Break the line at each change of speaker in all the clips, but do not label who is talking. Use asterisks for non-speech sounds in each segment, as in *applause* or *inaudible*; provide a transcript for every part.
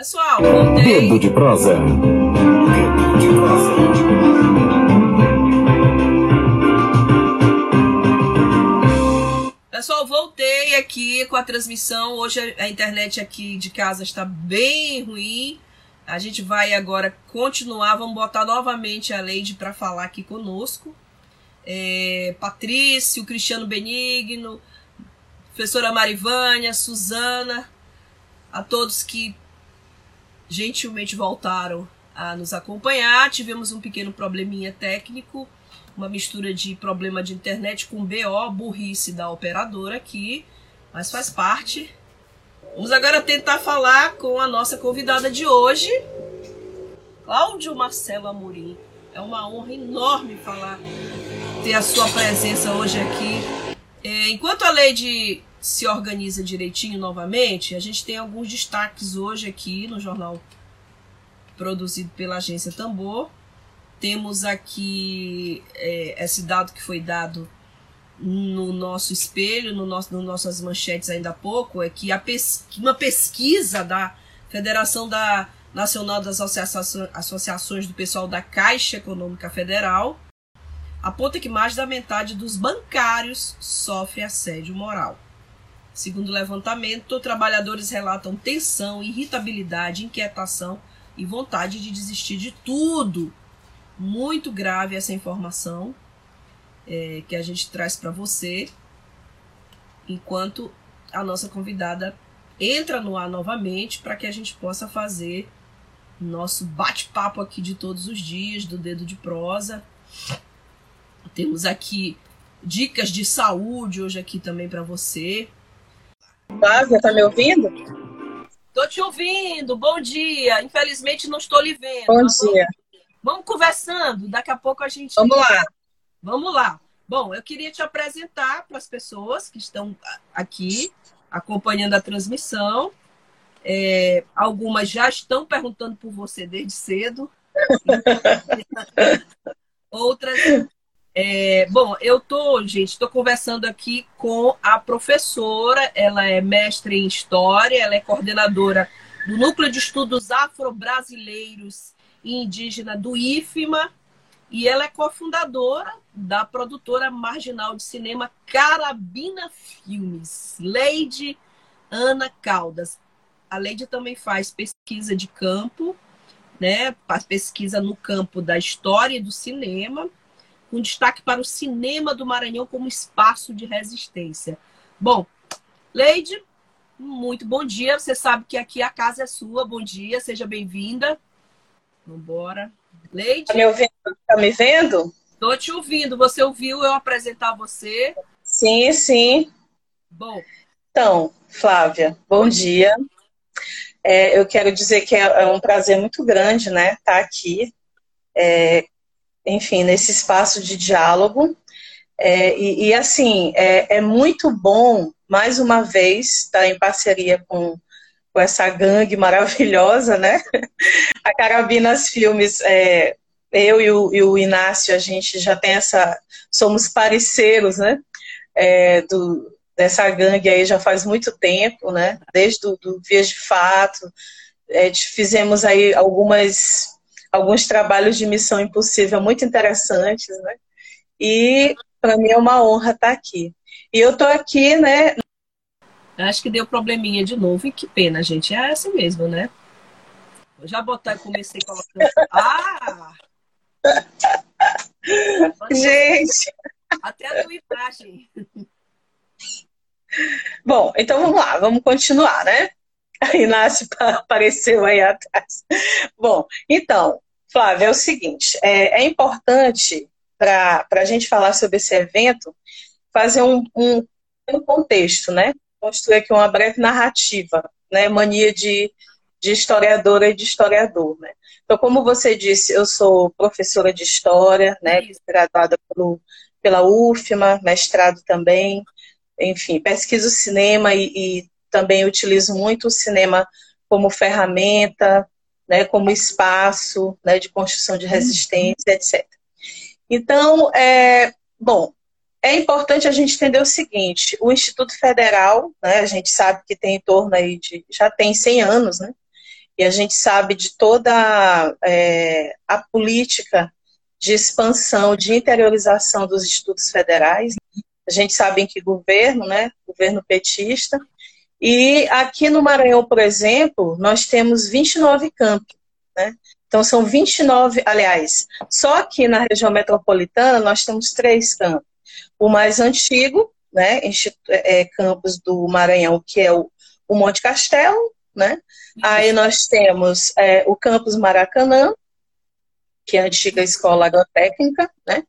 Pessoal, voltei.
Dedo de prosa. Dedo de prosa.
Pessoal, voltei aqui com a transmissão. Hoje a internet aqui de casa está bem ruim. A gente vai agora continuar. Vamos botar novamente a Leide para falar aqui conosco. É, Patrício, Cristiano Benigno, professora Marivânia, Suzana, a todos que gentilmente voltaram a nos acompanhar. Tivemos um pequeno probleminha técnico, uma mistura de problema de internet com BO, burrice da operadora aqui, mas faz parte. Vamos agora tentar falar com a nossa convidada de hoje, Cláudio Marcelo Amorim. É uma honra enorme falar, ter a sua presença hoje aqui. É, enquanto a lei de se organiza direitinho novamente, a gente tem alguns destaques hoje aqui no jornal produzido pela agência Tambor. Temos aqui é, esse dado que foi dado no nosso espelho, no nosso, no nossas manchetes ainda há pouco, é que a pes uma pesquisa da Federação da Nacional das Associações do Pessoal da Caixa Econômica Federal aponta que mais da metade dos bancários sofre assédio moral. Segundo o levantamento, trabalhadores relatam tensão, irritabilidade, inquietação e vontade de desistir de tudo. Muito grave essa informação é, que a gente traz para você, enquanto a nossa convidada entra no ar novamente para que a gente possa fazer nosso bate-papo aqui de todos os dias, do Dedo de Prosa. Temos aqui dicas de saúde hoje aqui também para você.
Flávia, tá me ouvindo?
Tô te ouvindo, bom dia. Infelizmente não estou lhe vendo.
Bom dia.
Vamos, vamos conversando, daqui a pouco a gente.
Vamos lá.
Vamos lá. Bom, eu queria te apresentar para as pessoas que estão aqui acompanhando a transmissão. É, algumas já estão perguntando por você desde cedo. *laughs* Outras é, bom, eu tô, gente, estou conversando aqui com a professora, ela é mestre em História, ela é coordenadora do Núcleo de Estudos Afro-Brasileiros e Indígena do IFMA, e ela é cofundadora da produtora marginal de cinema Carabina Filmes, Leide Ana Caldas. A Leide também faz pesquisa de campo, né? Faz pesquisa no campo da história e do cinema com destaque para o cinema do Maranhão como espaço de resistência. Bom, Leide, muito bom dia. Você sabe que aqui a casa é sua. Bom dia, seja bem-vinda. Vambora. Leide.
Tá me ouvindo? Tá me vendo?
Tô te ouvindo. Você ouviu eu apresentar você?
Sim, sim.
Bom.
Então, Flávia, bom, bom dia. dia. É, eu quero dizer que é, é um prazer muito grande, né, estar tá aqui é, enfim, nesse espaço de diálogo. É, e, e, assim, é, é, muito bom, mais uma vez, estar em parceria com, com essa gangue *laughs* maravilhosa, né? A Carabinas Filmes, é, eu e o, e o, Inácio, a gente já tem essa. Somos parceiros, né? É, do, dessa gangue aí já faz muito tempo, né? Desde o do Vias de Fato. É, fizemos aí algumas alguns trabalhos de missão impossível muito interessantes, né? E para mim é uma honra estar aqui. E eu estou aqui, né?
Acho que deu probleminha de novo e que pena, gente. É assim mesmo, né? Vou já botar e comecei colocando. Ah! *laughs*
gente!
Até a tua imagem.
Bom, então vamos lá, vamos continuar, né? A *laughs* Inácio apareceu aí atrás. Bom, então, Flávia, é o seguinte: é, é importante, para a gente falar sobre esse evento, fazer um, um, um contexto, né? Construir aqui uma breve narrativa, né? Mania de, de historiadora e de historiador, né? Então, como você disse, eu sou professora de História, né? Graduada pelo, pela UFMA, mestrado também. Enfim, pesquiso cinema e, e também utilizo muito o cinema como ferramenta, né, como espaço né, de construção de resistência, etc. Então, é, bom, é importante a gente entender o seguinte: o Instituto Federal, né, a gente sabe que tem em torno aí de já tem 100 anos, né? e a gente sabe de toda é, a política de expansão, de interiorização dos institutos federais. A gente sabe em que governo, né? Governo petista. E aqui no Maranhão, por exemplo, nós temos 29 campos, né? Então são 29, aliás, só aqui na região metropolitana nós temos três campos. O mais antigo, né, é, campus do Maranhão, que é o, o Monte Castelo, né? Aí nós temos é, o campus Maracanã, que é a antiga escola agrotécnica, né?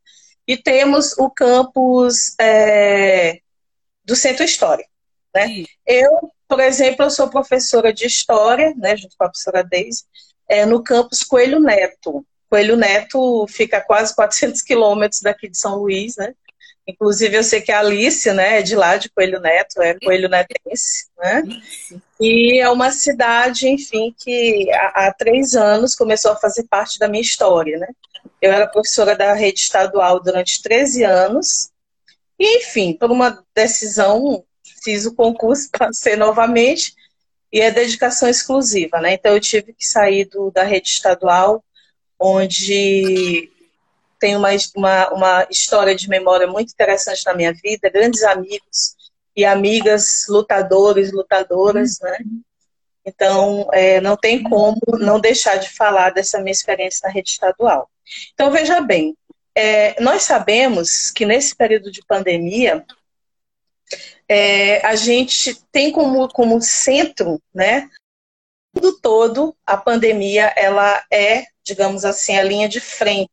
E temos o campus é, do Centro História, né? Eu, por exemplo, eu sou professora de História, né, junto com a professora Deise, é, no campus Coelho Neto. Coelho Neto fica a quase 400 quilômetros daqui de São Luís, né? Inclusive, eu sei que a Alice, né, é de lá, de Coelho Neto, é Coelho Netense, né? E é uma cidade, enfim, que há, há, três anos começou a fazer parte da minha história, né? Eu era professora da rede estadual durante 13 anos, e, enfim, por uma decisão, fiz o concurso, *laughs* passei novamente, e é dedicação exclusiva, né? Então, eu tive que sair do, da rede estadual, onde tenho uma, uma, uma história de memória muito interessante na minha vida, grandes amigos e amigas lutadores, lutadoras, né? Então, é, não tem como não deixar de falar dessa minha experiência na rede estadual. Então, veja bem, é, nós sabemos que nesse período de pandemia, é, a gente tem como, como centro, né, tudo todo, a pandemia, ela é, digamos assim, a linha de frente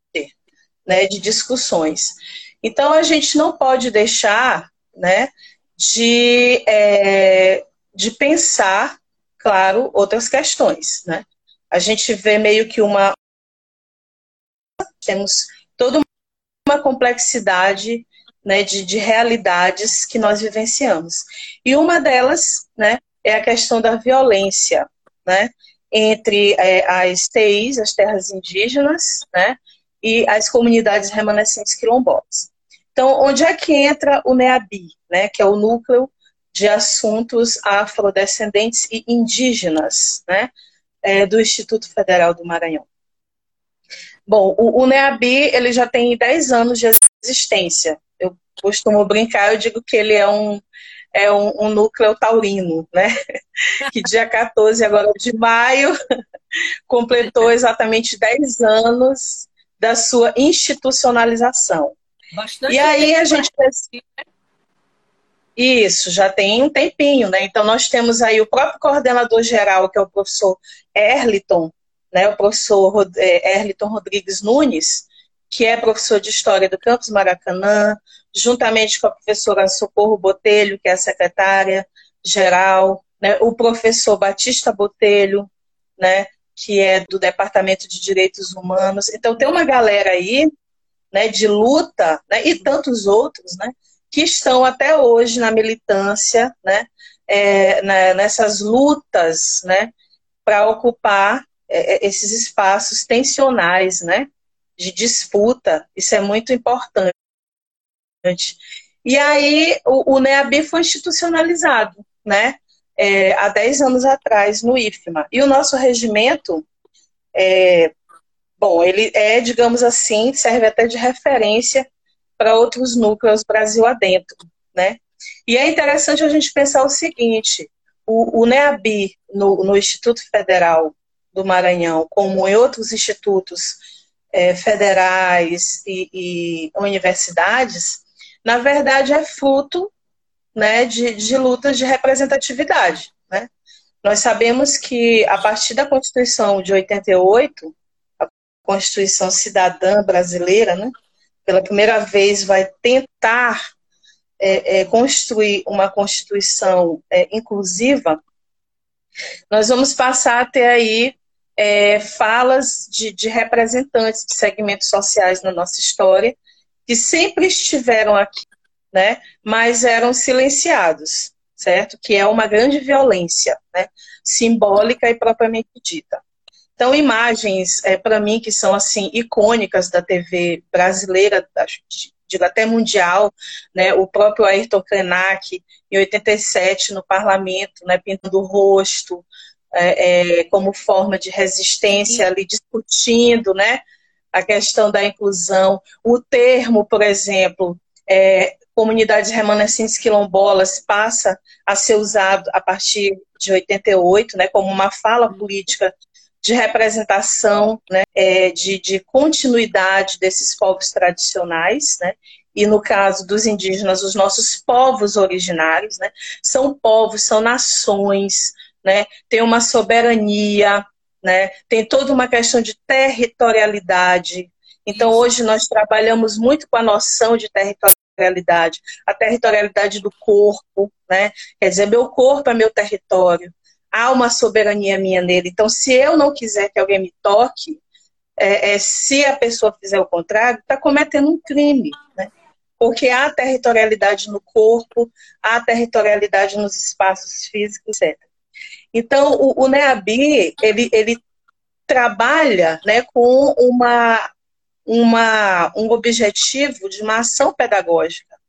né, de discussões. Então, a gente não pode deixar né, de, é, de pensar, claro, outras questões. Né? A gente vê meio que uma. Temos toda uma complexidade né, de, de realidades que nós vivenciamos. E uma delas né, é a questão da violência né, entre é, as TIs, as terras indígenas, né, e as comunidades remanescentes quilombolas. Então, onde é que entra o NEABI, né, que é o núcleo de assuntos afrodescendentes e indígenas, né, é, do Instituto Federal do Maranhão? Bom, o, o NEABI ele já tem 10 anos de existência. Eu costumo brincar, eu digo que ele é um, é um, um, núcleo taurino, né? *laughs* Que dia 14 agora de maio *laughs* completou *laughs* exatamente 10 anos da sua institucionalização. Bastante e aí a gente isso, já tem um tempinho, né? Então nós temos aí o próprio coordenador geral, que é o professor Erliton, né? O professor é, Erliton Rodrigues Nunes, que é professor de História do Campus Maracanã, juntamente com a professora Socorro Botelho, que é a secretária geral, né? o professor Batista Botelho, né? que é do Departamento de Direitos Humanos. Então tem uma galera aí, né, de luta, né, e tantos outros, né, que estão até hoje na militância, né, é, na, nessas lutas, né, para ocupar é, é, esses espaços tensionais, né, de disputa. Isso é muito importante. E aí o, o NEAB foi institucionalizado, né? é, há 10 anos atrás no IFMA. E o nosso regimento, é, bom, ele é, digamos assim, serve até de referência para outros núcleos Brasil adentro, né? E é interessante a gente pensar o seguinte, o, o NEABI, no, no Instituto Federal do Maranhão, como em outros institutos é, federais e, e universidades, na verdade é fruto né, de, de lutas de representatividade. Né? Nós sabemos que, a partir da Constituição de 88, a Constituição Cidadã Brasileira, né, pela primeira vez vai tentar é, é, construir uma Constituição é, inclusiva, nós vamos passar a ter aí é, falas de, de representantes de segmentos sociais na nossa história, que sempre estiveram aqui né? Mas eram silenciados, certo? Que é uma grande violência, né? Simbólica e propriamente dita. Então, imagens, é, para mim, que são, assim, icônicas da TV brasileira, digo até mundial, né? O próprio Ayrton Krenak, em 87, no parlamento, né? Pintando o rosto, é, é, como forma de resistência ali discutindo, né, a questão da inclusão, o termo, por exemplo, é, comunidades remanescentes quilombolas passa a ser usado a partir de 88, né, como uma fala política de representação, né, é, de, de, continuidade desses povos tradicionais, né, e no caso dos indígenas, os nossos povos originários, né, são povos, são nações, né, tem uma soberania, né, tem toda uma questão de territorialidade. Então, hoje nós trabalhamos muito com a noção de territorialidade, a territorialidade do corpo, né, quer dizer, meu corpo é meu território, há uma soberania minha nele. Então, se eu não quiser que alguém me toque, é, é, se a pessoa fizer o contrário, está cometendo um crime. Né? Porque há territorialidade no corpo, há territorialidade nos espaços físicos, etc. Então, o, o NEABI, ele, ele trabalha né, com uma, uma, um objetivo de uma ação pedagógica.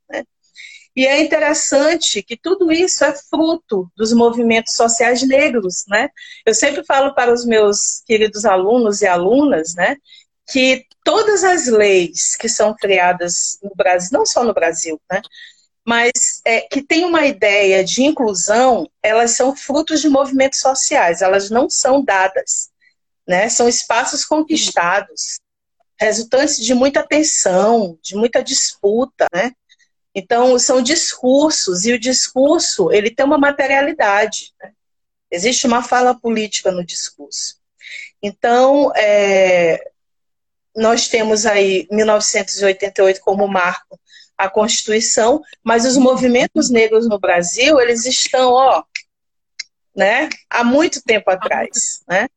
E é interessante que tudo isso é fruto dos movimentos sociais negros, né? Eu sempre falo para os meus queridos alunos e alunas, né, que todas as leis que são criadas no Brasil, não só no Brasil, né, mas é, que tem uma ideia de inclusão, elas são frutos de movimentos sociais, elas não são dadas, né? São espaços conquistados, resultantes de muita tensão, de muita disputa, né? Então, são discursos, e o discurso ele tem uma materialidade. Né? Existe uma fala política no discurso. Então, é, nós temos aí 1988 como marco a Constituição, mas os movimentos negros no Brasil, eles estão, ó, né, há muito tempo atrás, né?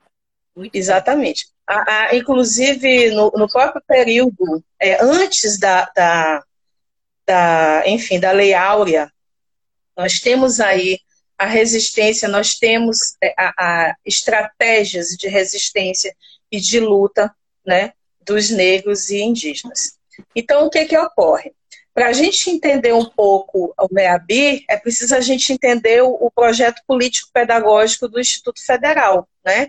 Muito Exatamente. A, a, inclusive, no, no, próprio período, é, antes da, da da, enfim, da Lei Áurea, nós temos aí a resistência, nós temos é, a, a estratégias de resistência e de luta né, dos negros e indígenas. Então, o que, que ocorre? Para a gente entender um pouco o MEABI, é preciso a gente entender o, projeto político-pedagógico do Instituto Federal, né,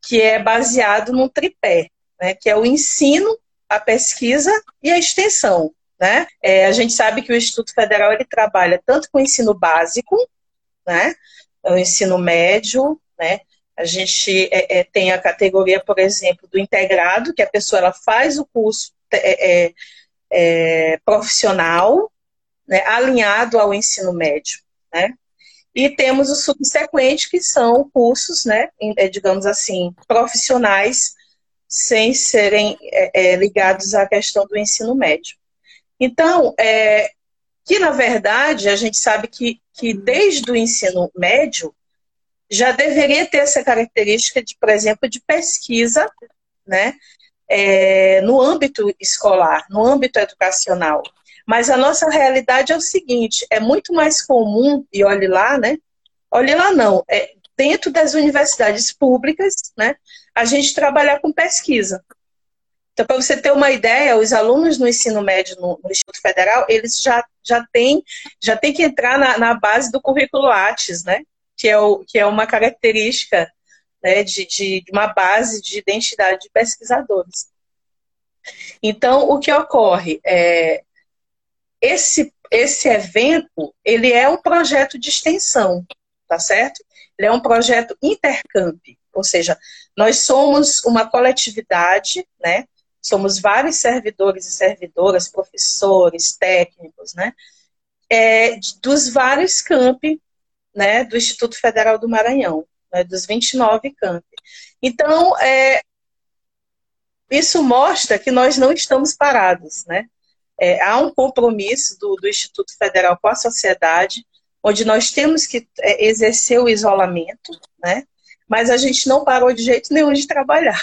que é baseado num tripé, né, que é o ensino, a pesquisa e a extensão. Né? É, a gente sabe que o Instituto Federal ele trabalha tanto com o ensino básico, né? o ensino médio, né? A gente é, é, tem a categoria, por exemplo, do integrado, que a pessoa ela faz o curso é, é, é, profissional, né, alinhado ao ensino médio, né? E temos o subsequente, que são cursos, né, digamos assim, profissionais, sem serem ligados à questão do ensino médio. Então, é, que na verdade a gente sabe que, que desde o ensino médio já deveria ter essa característica de, por exemplo, de pesquisa, né, é, no âmbito escolar, no âmbito educacional. Mas a nossa realidade é o seguinte: é muito mais comum, e olhe lá, né? Olhe lá não, é, dentro das universidades públicas, né, a gente trabalhar com pesquisa. Então, para você ter uma ideia, os alunos no ensino médio no, no Instituto Federal, eles já, já têm já tem que entrar na, na base do currículo Lattes, né? Que é, o, que é uma característica né, de, de uma base de identidade de pesquisadores. Então, o que ocorre é esse esse evento ele é um projeto de extensão, tá certo? Ele é um projeto intercamp, ou seja, nós somos uma coletividade, né? somos vários servidores e servidoras, professores, técnicos, né? É, dos vários campi né, do Instituto Federal do Maranhão, né, dos 29 campi. Então, é, isso mostra que nós não estamos parados, né? É, há um compromisso do, do, Instituto Federal com a sociedade, onde nós temos que é, exercer o isolamento, né? Mas a gente não parou de jeito nenhum de trabalhar.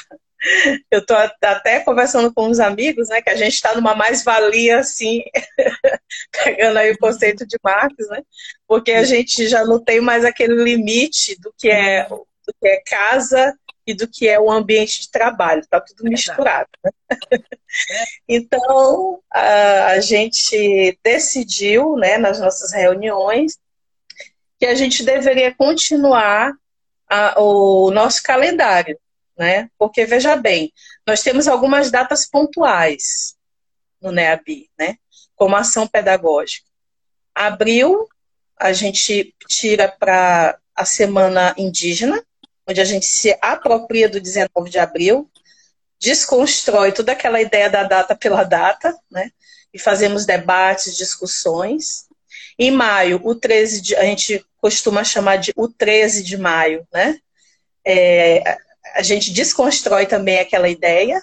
Eu estou até conversando com uns amigos, né, que a gente está numa mais-valia, assim, *laughs* pegando aí o conceito de Marx, né, porque a gente já não tem mais aquele limite do que é, do que é casa e do que é o ambiente de trabalho, está tudo misturado. Né? Então, a, a gente decidiu, né, nas nossas reuniões, que a gente deveria continuar a, o nosso calendário, né? Porque, veja bem, nós temos algumas datas pontuais no NEABI, né? Como ação pedagógica. Abril, a gente tira para a Semana Indígena, onde a gente se apropria do 19 de abril, desconstrói toda aquela ideia da data pela data, né? E fazemos debates, discussões. Em maio, o 13 de, a gente costuma chamar de o 13 de maio, né? É, a gente desconstrói também aquela ideia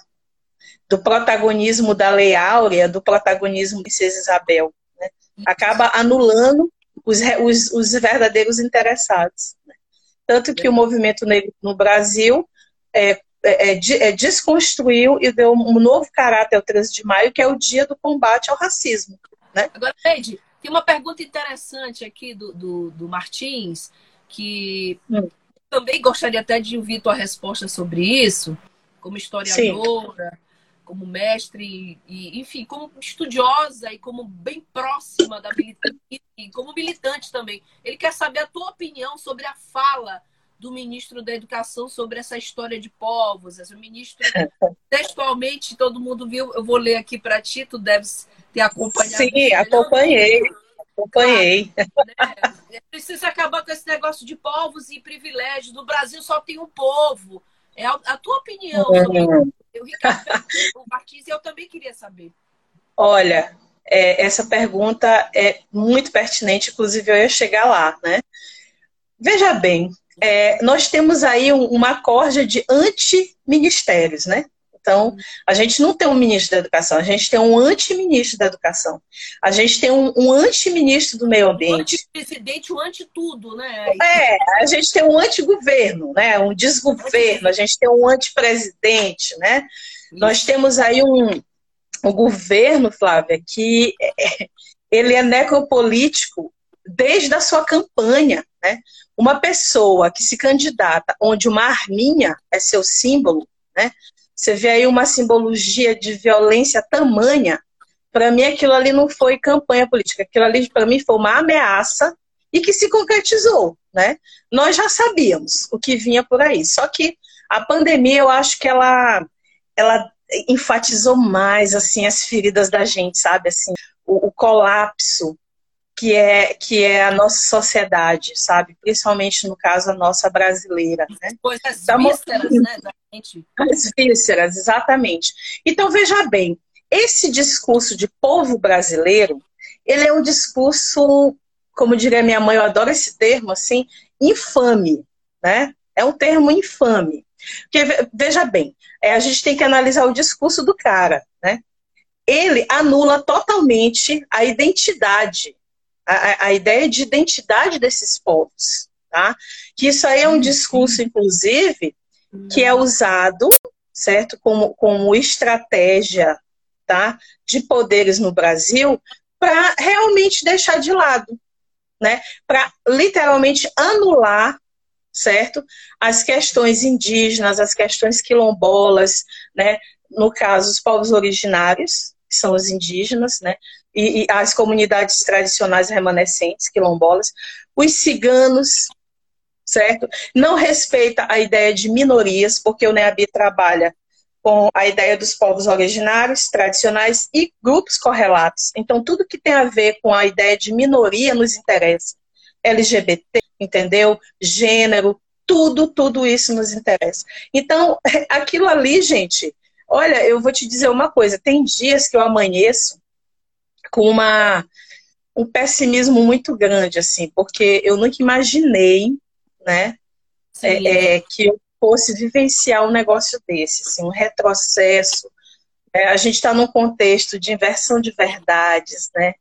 do protagonismo da Lei Áurea, do protagonismo de Princesa Isabel. Né? Acaba anulando os, os, os verdadeiros interessados. Né? Tanto que o movimento negro no Brasil é, é, é, é desconstruiu e deu um novo caráter ao 13 de maio, que é o dia do combate ao racismo. Né?
Agora, Leide, tem uma pergunta interessante aqui do, do, do Martins, que hum. Também gostaria até de ouvir tua resposta sobre isso, como historiadora, Sim. como mestre, e, enfim, como estudiosa e como bem próxima da militância, e como militante também. Ele quer saber a tua opinião sobre a fala do ministro da Educação sobre essa história de povos. O ministro, *laughs* textualmente, todo mundo viu, eu vou ler aqui para ti, tu deves ter acompanhado.
Sim, acompanhei. Acompanhei.
Ah, né? É preciso acabar com esse negócio de povos e privilégios. No Brasil só tem um povo. É a, a tua opinião sobre uhum. o Ricardo o Martins, eu também queria saber.
Olha, é, essa pergunta é muito pertinente, inclusive eu ia chegar lá, né? Veja bem, é, nós temos aí um, uma corja de anti-ministérios, né? Então, a gente não tem um ministro da educação, a gente tem um anti-ministro da educação. A gente tem um, um anti-ministro do meio ambiente.
O anti-presidente, o anti-tudo, né?
É, a gente tem um anti-governo, né? Um desgoverno, a gente tem um anti-presidente, né? Isso. Nós temos aí um, um governo, Flávia, que é, ele é necropolítico desde a sua campanha, né? Uma pessoa que se candidata onde uma arminha é seu símbolo, né? Você vê aí uma simbologia de violência tamanha. Para mim, aquilo ali não foi campanha política. Aquilo ali, para mim, foi uma ameaça e que se concretizou, né? Nós já sabíamos o que vinha por aí. Só que a pandemia, eu acho que ela, ela enfatizou mais, assim, as feridas da gente, sabe? Assim, o, o colapso que é, que é a nossa sociedade, sabe? Principalmente no caso a nossa brasileira. Né?
Coisas tá vísceras, né, da gente.
As vísceras, exatamente. Então, veja bem, esse discurso de povo brasileiro, ele é um discurso, como diria minha mãe, eu adoro esse termo, assim, infame, né? É um termo infame. Porque, veja bem, é, a gente tem que analisar o discurso do cara, né? Ele anula totalmente a identidade a, a ideia de identidade desses povos, tá? Que isso aí é um discurso, inclusive, que é usado, certo, como, como estratégia, tá, de poderes no Brasil para realmente deixar de lado, né? Para literalmente anular, certo, as questões indígenas, as questões quilombolas, né? No caso, os povos originários, que são os indígenas, né? E, e as comunidades tradicionais remanescentes, quilombolas, os ciganos, certo? Não respeita a ideia de minorias, porque o NEABI trabalha com a ideia dos povos originários, tradicionais e grupos correlatos. Então, tudo que tem a ver com a ideia de minoria nos interessa. LGBT, entendeu? Gênero, tudo, tudo isso nos interessa. Então, *laughs* aquilo ali, gente, olha, eu vou te dizer uma coisa: tem dias que eu amanheço com uma, um pessimismo muito grande, assim, porque eu nunca imaginei, né, é, é, que eu fosse vivenciar um negócio desse, assim, um retrocesso. É, a gente está num contexto de inversão de verdades, né,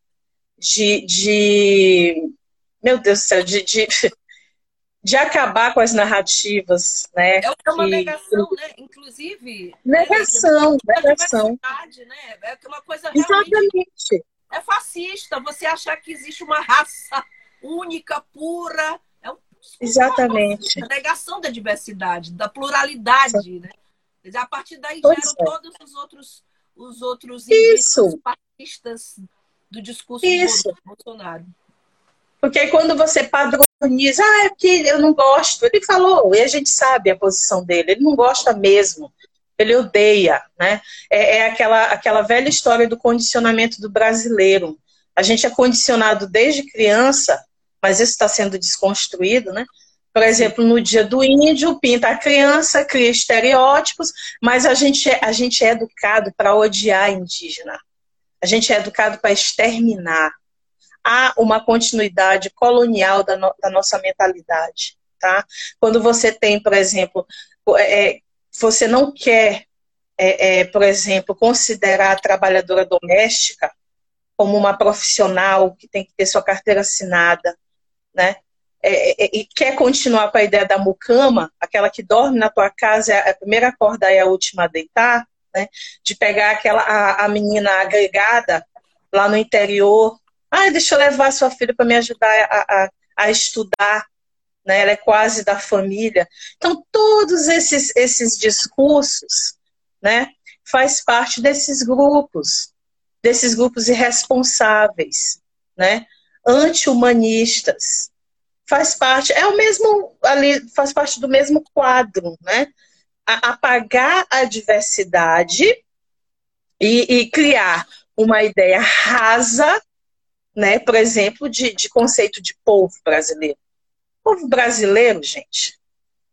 de, de meu Deus do céu, de, de, *laughs* de acabar com as narrativas, né?
É uma que... negação, né? Inclusive.
Negação, né? negação.
Né? É uma coisa
Exatamente
é fascista. Você achar que existe uma raça única, pura. É um
Exatamente.
A negação da diversidade, da pluralidade, né? A partir daí pois geram é. todos os outros, os outros
Isso.
fascistas do discurso Isso. do Bolsonaro.
Porque quando você padroniza ah, é porque eu não gosto. Ele falou, e a gente sabe a posição dele, ele não gosta mesmo. Ele odeia, né? É, é aquela, aquela velha história do condicionamento do brasileiro. A gente é condicionado desde criança, mas isso está sendo desconstruído, né? Por exemplo, no dia do índio, pinta a criança, cria estereótipos, mas a gente, é, a gente é educado para odiar indígena. A gente é educado para exterminar. Há uma continuidade colonial da, no, da nossa mentalidade. Tá? Quando você tem, por exemplo, é, é, você não quer, é, é, por exemplo, considerar a trabalhadora doméstica como uma profissional que tem que ter sua carteira assinada, né? É, é, e quer continuar com a ideia da mucama, aquela que dorme na tua casa, é a primeira a acordar e a última a deitar, né? De pegar aquela a, a menina agregada lá no interior, ah, deixa eu levar sua filha para me ajudar a, a, a, estudar, né? Ela é quase da família. Então todos esses esses discursos, né? Faz parte desses grupos, desses grupos irresponsáveis, né? Anti-humanistas, faz parte, é o mesmo ali, faz parte do mesmo quadro, né? A, apagar a diversidade e, e, criar uma ideia rasa, né? Por exemplo, de, de conceito de povo brasileiro. Povo brasileiro, gente,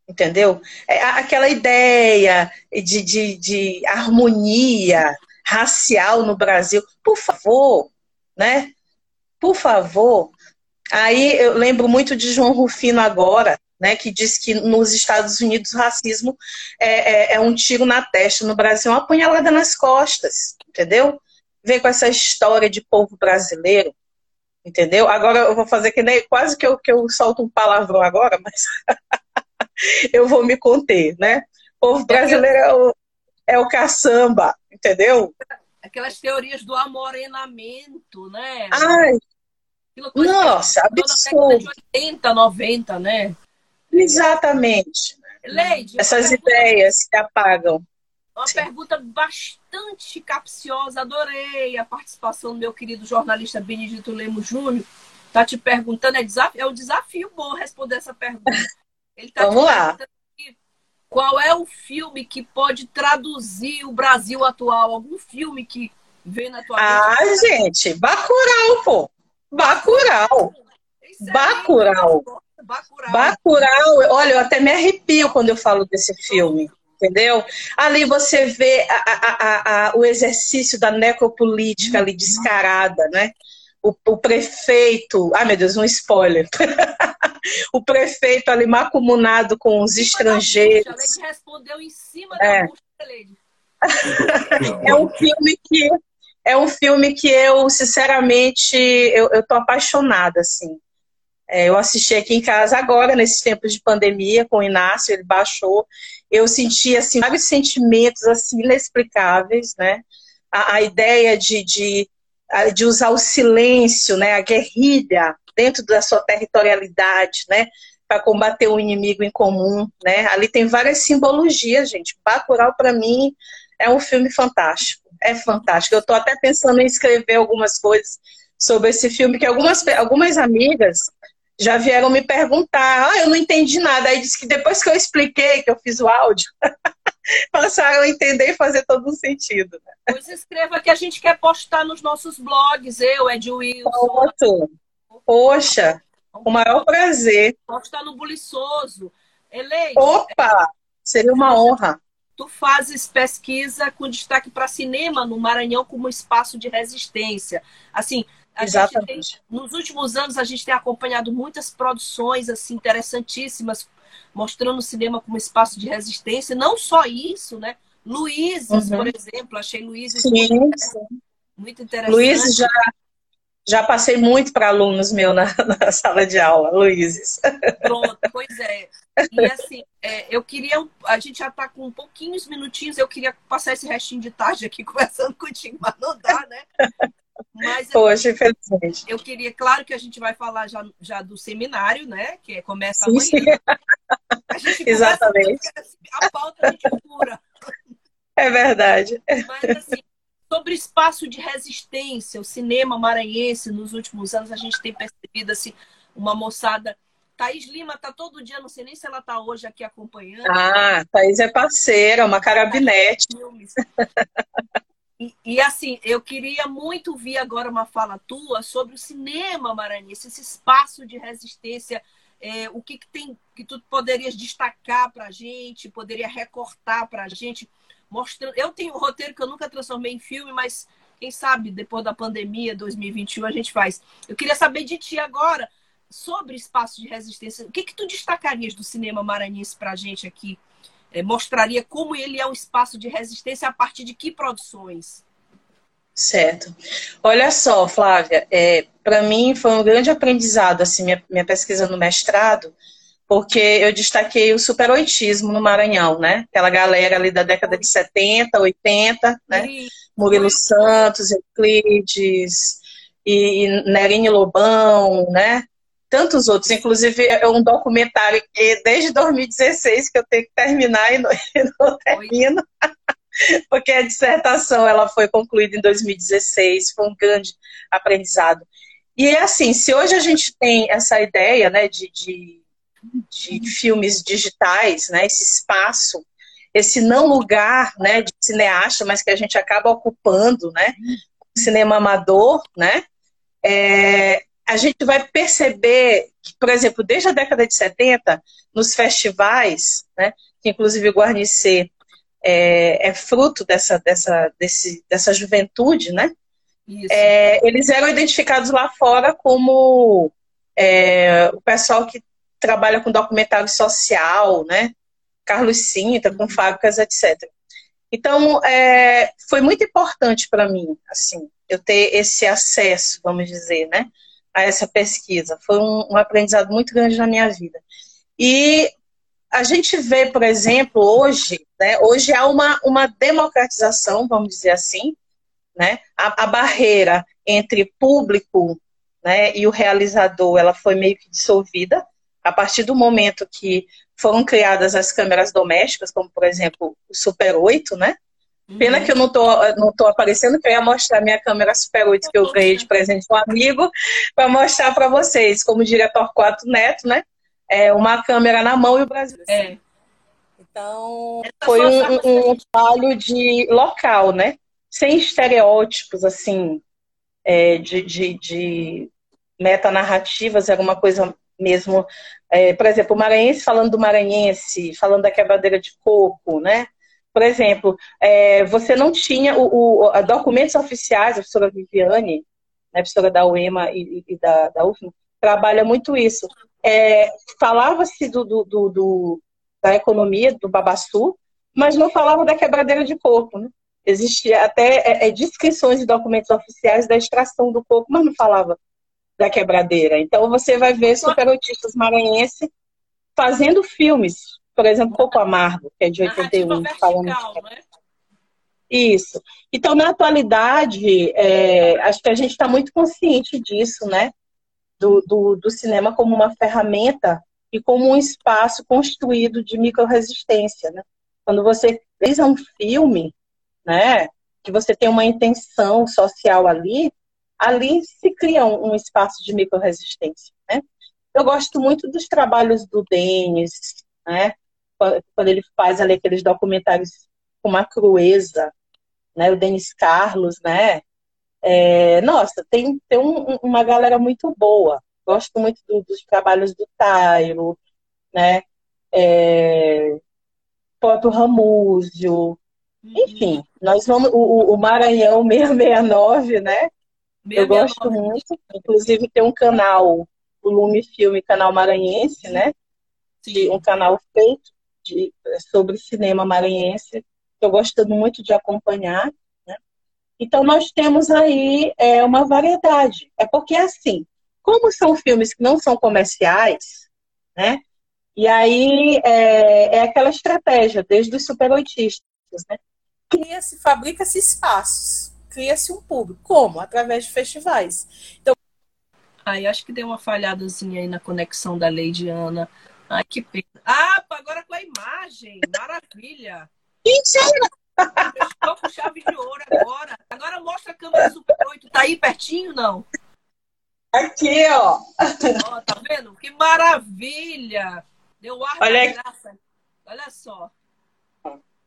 entendeu? É aquela ideia de, de, de harmonia racial no Brasil. Por favor, né? Por favor, Aí eu lembro muito de João Rufino agora, né, que diz que nos Estados Unidos o racismo é, é, é um tiro na testa, no Brasil é uma punhalada nas costas, entendeu? Vem com essa história de povo brasileiro, entendeu? Agora eu vou fazer que nem quase que eu, que eu solto um palavrão agora, mas *laughs* eu vou me conter, né? O povo brasileiro é o, é o caçamba, entendeu?
Aquelas teorias do amorenamento, né?
Ai, nossa, absurdo.
De 80, 90, né?
Exatamente.
Leide,
Essas ideias que apagam.
Uma Sim. pergunta bastante capciosa, adorei a participação do meu querido jornalista Benedito Lemos Júnior. Tá te perguntando, é, desafio, é um desafio bom responder essa pergunta.
Ele tá Vamos lá.
Qual é o filme que pode traduzir o Brasil atual? Algum filme que vem na tua
Ah, gente, Bacurau, pô. Bacurau. Bacurau. Bacurau. Olha, eu até me arrepio quando eu falo desse filme. Entendeu? Ali você vê a, a, a, o exercício da necropolítica ali descarada, né? O, o prefeito. Ai, meu Deus, um spoiler. *laughs* o prefeito ali macumunado com os estrangeiros.
A respondeu em cima da é. *laughs*
é um filme que é um filme que eu, sinceramente, eu, eu tô apaixonada, assim. É, eu assisti aqui em casa agora, nesses tempos de pandemia, com o Inácio, ele baixou. Eu senti, assim, vários sentimentos, assim, inexplicáveis, né? A, a ideia de, de, de usar o silêncio, né? A guerrilha dentro da sua territorialidade, né? Para combater o inimigo em comum, né? Ali tem várias simbologias, gente. Bacurau, para mim, é um filme fantástico é fantástico. Eu estou até pensando em escrever algumas coisas sobre esse filme, que algumas, algumas amigas já vieram me perguntar, ah, eu não entendi nada. Aí disse que depois que eu expliquei, que eu fiz o áudio, *laughs* passaram a entender e fazer todo o sentido. Né?
Pois escreva que a gente quer postar nos nossos blogs, eu, Ed Wilson.
Pronto. Poxa, o maior prazer.
Postar no Buliçoso. Eleide.
Opa! Seria uma honra
tu fazes pesquisa com destaque para cinema no Maranhão como espaço de resistência. Assim,
Exatamente.
Tem, nos últimos anos a gente tem acompanhado muitas produções assim interessantíssimas mostrando o cinema como espaço de resistência. Não só isso, né? Luizes, uhum. por exemplo, achei Luizes muito, muito interessante.
Luiz já já passei muito para alunos meus na, *laughs* na, sala de aula, Luizes.
Pronto, pois é. E assim, é, eu queria. A gente já está com pouquinhos minutinhos, eu queria passar esse restinho de tarde aqui *laughs* conversando contigo, mas não dá, né?
Mas Poxa, infelizmente.
Eu queria, claro que a gente vai falar já, já do seminário, né? Que começa sim, amanhã.
Sim. Exatamente.
A pauta a gente cura.
É verdade.
Mas assim, Sobre espaço de resistência, o cinema maranhense, nos últimos anos, a gente tem percebido assim, uma moçada Thaís Lima tá todo dia, não sei nem se ela tá hoje aqui acompanhando.
Ah, Thaís é parceira, uma carabinete.
E, e, assim, eu queria muito ouvir agora uma fala tua sobre o cinema maranhense, esse espaço de resistência, é, o que, que tem que tu poderias destacar para a gente, poderia recortar para a gente, mostrando. Eu tenho um roteiro que eu nunca transformei em filme, mas quem sabe depois da pandemia 2021 a gente faz. Eu queria saber de ti agora sobre espaço de resistência. O que, que tu destacarias do cinema maranhense para a gente aqui? É, mostraria como ele é um espaço de resistência a partir de que produções?
Certo. Olha só, Flávia, é, para mim foi um grande aprendizado assim minha, minha pesquisa no mestrado, porque eu destaquei o superoitismo no Maranhão, né? Aquela galera ali da década de 70, 80, né? Murilo Santos, Euclides e, e Nerinho Lobão, né? Tantos outros. Inclusive, é um documentário que desde 2016 que eu tenho que terminar e não, *laughs* e não termino. Porque a dissertação ela foi concluída em 2016, foi um grande aprendizado. E é assim, se hoje a gente tem essa ideia né, de, de, de filmes digitais, né, esse espaço, esse não lugar né, de cineasta, mas que a gente acaba ocupando, né, cinema amador, né, é, a gente vai perceber que, por exemplo, desde a década de 70, nos festivais, né, que inclusive o Guarnicê é, é fruto dessa, dessa, desse, dessa juventude, né? É, eles eram identificados lá fora como é, o pessoal que trabalha com documentário social, né? Carlos Sinta, com fábricas, etc. Então, é, foi muito importante para mim, assim, eu ter esse acesso, vamos dizer, né? A essa pesquisa. Foi um, um aprendizado muito grande na minha vida. E a gente vê, por exemplo, hoje, né, hoje há uma, uma democratização, vamos dizer assim, né, a, a barreira entre público né, e o realizador, ela foi meio que dissolvida a partir do momento que foram criadas as câmeras domésticas, como por exemplo o Super 8, né, Pena que eu não tô, não tô aparecendo, que eu ia mostrar minha câmera Super 8 que eu ganhei de presente de um amigo, para mostrar para vocês, como diria Torquato Neto, né? É uma câmera na mão e o Brasil. É. Então, foi um, um trabalho de local, né? Sem estereótipos, assim, é, de, de, de metanarrativas, era uma coisa mesmo. É, por exemplo, o Maranhense falando do Maranhense, falando da quebradeira de coco, né? Por exemplo, é, você não tinha o, o documentos oficiais, a professora Viviane, né, a professora da UEMA e, e da, da UFMA, trabalha muito isso. É, Falava-se do, do, do, da economia, do babaçu, mas não falava da quebradeira de coco. Né? Existia até é, é descrições de documentos oficiais da extração do coco, mas não falava da quebradeira. Então você vai ver superotistas maranhenses fazendo filmes por exemplo, Coco Amargo, que é de 81, falando né? Isso. Então, na atualidade, é, acho que a gente está muito consciente disso, né? Do, do, do, cinema como uma ferramenta e como um espaço construído de microresistência, né? Quando você fez um filme, né? Que você tem uma intenção social ali, ali se cria um, um espaço de microresistência, né? Eu gosto muito dos trabalhos do Denis, né? Quando ele faz ali aqueles documentários com uma crueza, né? O Denis Carlos, né? É, nossa, tem, tem um, uma galera muito boa. Gosto muito do, dos trabalhos do Tairo, né? É, próprio Ramúzio. Enfim, nós vamos. O, o Maranhão 669, né? 669. Eu gosto muito. Inclusive tem um canal, o Lume Filme, canal maranhense, né? Sim. Um canal feito de, sobre cinema maranhense, eu gosto muito de acompanhar. Né? Então, nós temos aí é, uma variedade. É porque, assim, como são filmes que não são comerciais, né? E aí é, é aquela estratégia, desde os superoitistas, né? Cria-se, fabrica-se espaços, cria-se um público. Como? Através de festivais. Então,
Aí acho que deu uma falhadazinha aí na conexão da Lady Ana. Ai, que pena. Ah, agora com a imagem. Maravilha.
Mentira!
Estou com chave de ouro agora. Agora mostra a câmera Super 8. Tá aí pertinho, não?
Aqui, ó.
Ó, tá vendo? Que maravilha! Deu ar
Olha
graça. Olha só.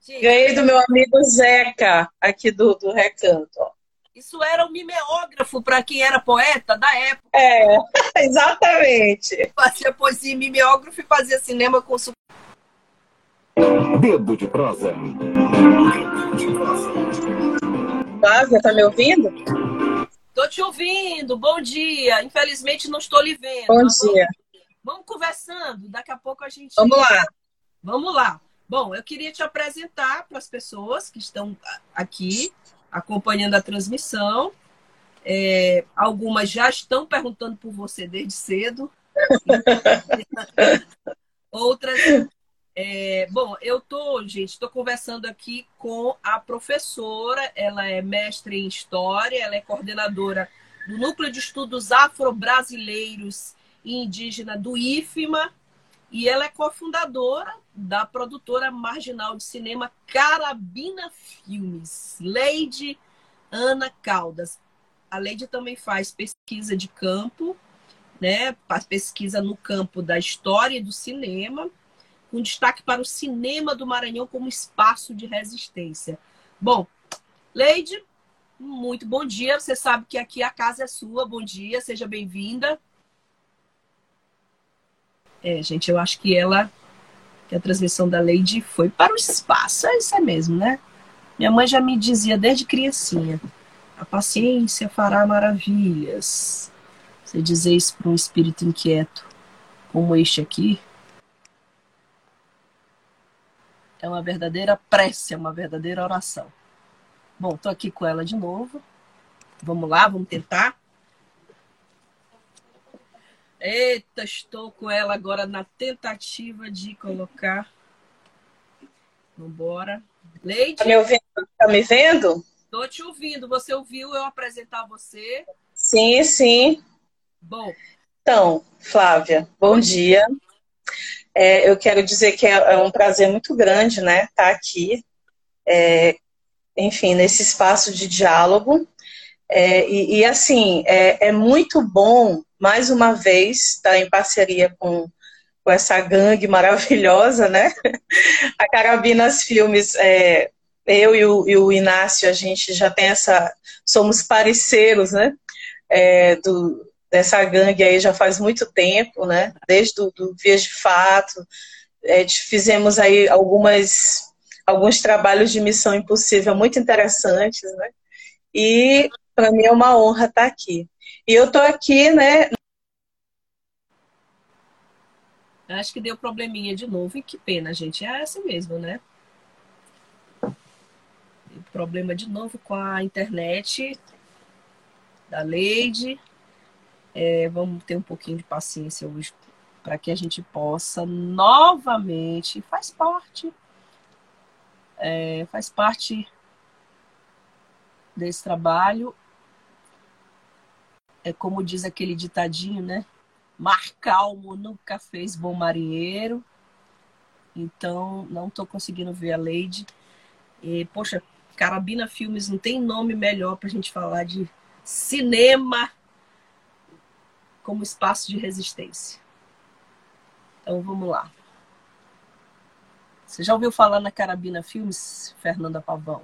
Gente,
Ganhei do meu amigo Zeca, aqui do, do Recanto. ó.
isso era um mimeógrafo para quem era poeta da época.
É, *laughs* exatamente.
Fazia poesia em mimeógrafo e fazia cinema com su-
Dedo de prosa.
Flávia, tá me ouvindo?
Tô te ouvindo, bom dia. Infelizmente não estou lhe vendo.
Bom
vamos-
dia.
Vamos conversando, daqui a pouco a gente.
Vamos lá.
Vamos lá. Bom, eu queria te apresentar para as pessoas que estão aqui acompanhando a transmissão. É, algumas já estão perguntando por você desde cedo. *laughs* Outras. é, bom, eu tô, gente, estou conversando aqui com a professora. Ela é mestre em história, ela é coordenadora do Núcleo de Estudos Afro-Brasileiros e Indígena do IFMA. E ela é cofundadora da produtora marginal de cinema Carabina Filmes, Leide Ana Caldas. A Leide também faz pesquisa de campo, né? Pesquisa no campo da história e do cinema, com destaque para o cinema do Maranhão como espaço de resistência. Bom, Leide, muito bom dia. Você sabe que aqui a casa é sua. Bom dia, seja bem-vinda. É, gente, eu acho que ela, que a transmissão da Lady foi para o espaço. É isso mesmo, né? Minha mãe já me dizia desde criancinha: a paciência fará maravilhas. Você dizer isso para um espírito inquieto como este aqui é uma verdadeira prece, é uma verdadeira oração. Bom, tô aqui com ela de novo. Vamos lá, vamos tentar. Eita, estou com ela agora na tentativa de colocar. Vambora. Leide,
Tá me ouvindo? Tá me vendo?
Tô te ouvindo. Você ouviu eu apresentar você?
Sim, sim.
Bom,
Então, Flávia, bom dia. É, eu quero dizer que é, é um prazer muito grande, né, estar aqui, é, enfim, nesse espaço de diálogo. É, e, e, assim, é, é muito bom, mais uma vez, estar em parceria com, com essa gangue maravilhosa, né? *laughs* A Carabinas Filmes, é, eu e o, e o Inácio, a gente já tem essa. Somos parceiros, né? É, do, dessa gangue aí já faz muito tempo, né? Desde o do Vias de Fato. É, fizemos aí algumas, alguns trabalhos de missão impossível muito interessantes, né? E para mim é uma honra estar aqui. E eu estou aqui, né?
acho que deu probleminha de novo. E que pena, gente. É assim mesmo, né? Problema de novo com a internet da Leide. É, vamos ter um pouquinho de paciência hoje para que a gente possa novamente, faz parte, é, faz parte desse trabalho. É como diz aquele ditadinho, né? Mar calmo nunca fez bom marinheiro. Então, não estou conseguindo ver a Leide. E, poxa, Carabina Filmes não tem nome melhor para a gente falar de cinema como espaço de resistência. Então vamos lá. Você já ouviu falar na Carabina Filmes, Fernanda Pavão?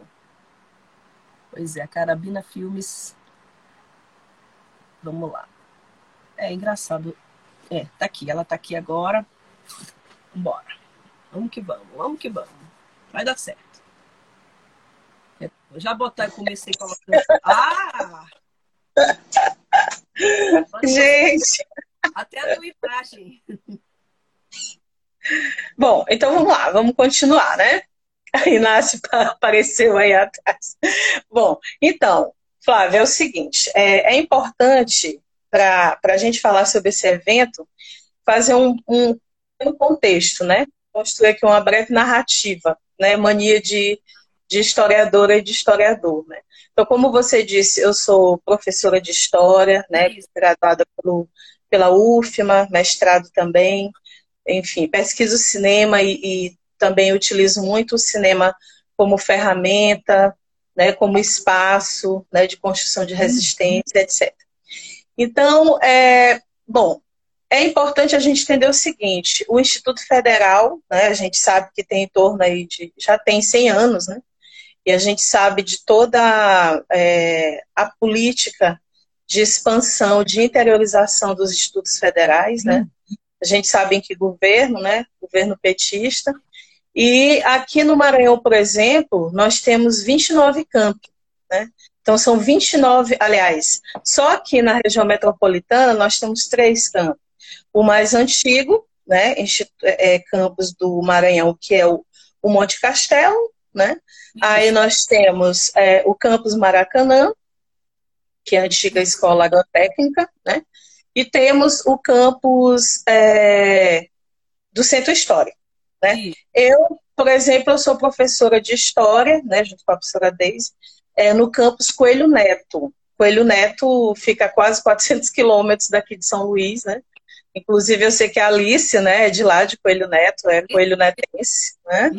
Pois é, a Carabina Filmes. Vamos lá. É engraçado. É, tá aqui, ela tá aqui agora. Bora. Vamos que vamos, vamos que vamos. Vai dar certo. Vou já botar, comecei colocando. Ah! *laughs*
Gente!
Até a tua imagem.
Bom, então vamos lá, vamos continuar, né? A Inácio apareceu aí atrás. Bom, então, Flávia, é o seguinte: é, é importante para a gente falar sobre esse evento fazer um, um, um contexto, né? Construir aqui uma breve narrativa, né? Mania de, de historiadora e de historiador, né? Então, como você disse, eu sou professora de história, né? Graduada pelo, pela UFMA, mestrado também. Enfim, pesquiso cinema e, e também utilizo muito o cinema como ferramenta, né? Como espaço, né? De construção de resistência, etc. Então, é, bom, é importante a gente entender o seguinte: o Instituto Federal, né, a gente sabe que tem em torno aí de. já tem 100 anos, né? E a gente sabe de toda é, a política de expansão, de interiorização dos institutos federais, né? A gente sabe em que governo, né? Governo petista. E aqui no Maranhão, por exemplo, nós temos 29 campos, né? Então são 29, aliás, só aqui na região metropolitana nós temos três campos. O mais antigo, né, é, campus do Maranhão, que é o, o Monte Castelo, né? Aí nós temos é, o campus Maracanã, que é a antiga escola agrotécnica, né? E temos o campus é, do Centro Histórico, né? Eu, por exemplo, eu sou professora de História, né, junto com a professora Deise, é, no campus Coelho Neto. Coelho Neto fica a quase 400 quilômetros daqui de São Luís, né? Inclusive, eu sei que a Alice, né, é de lá, de Coelho Neto, é Coelho Netense, né?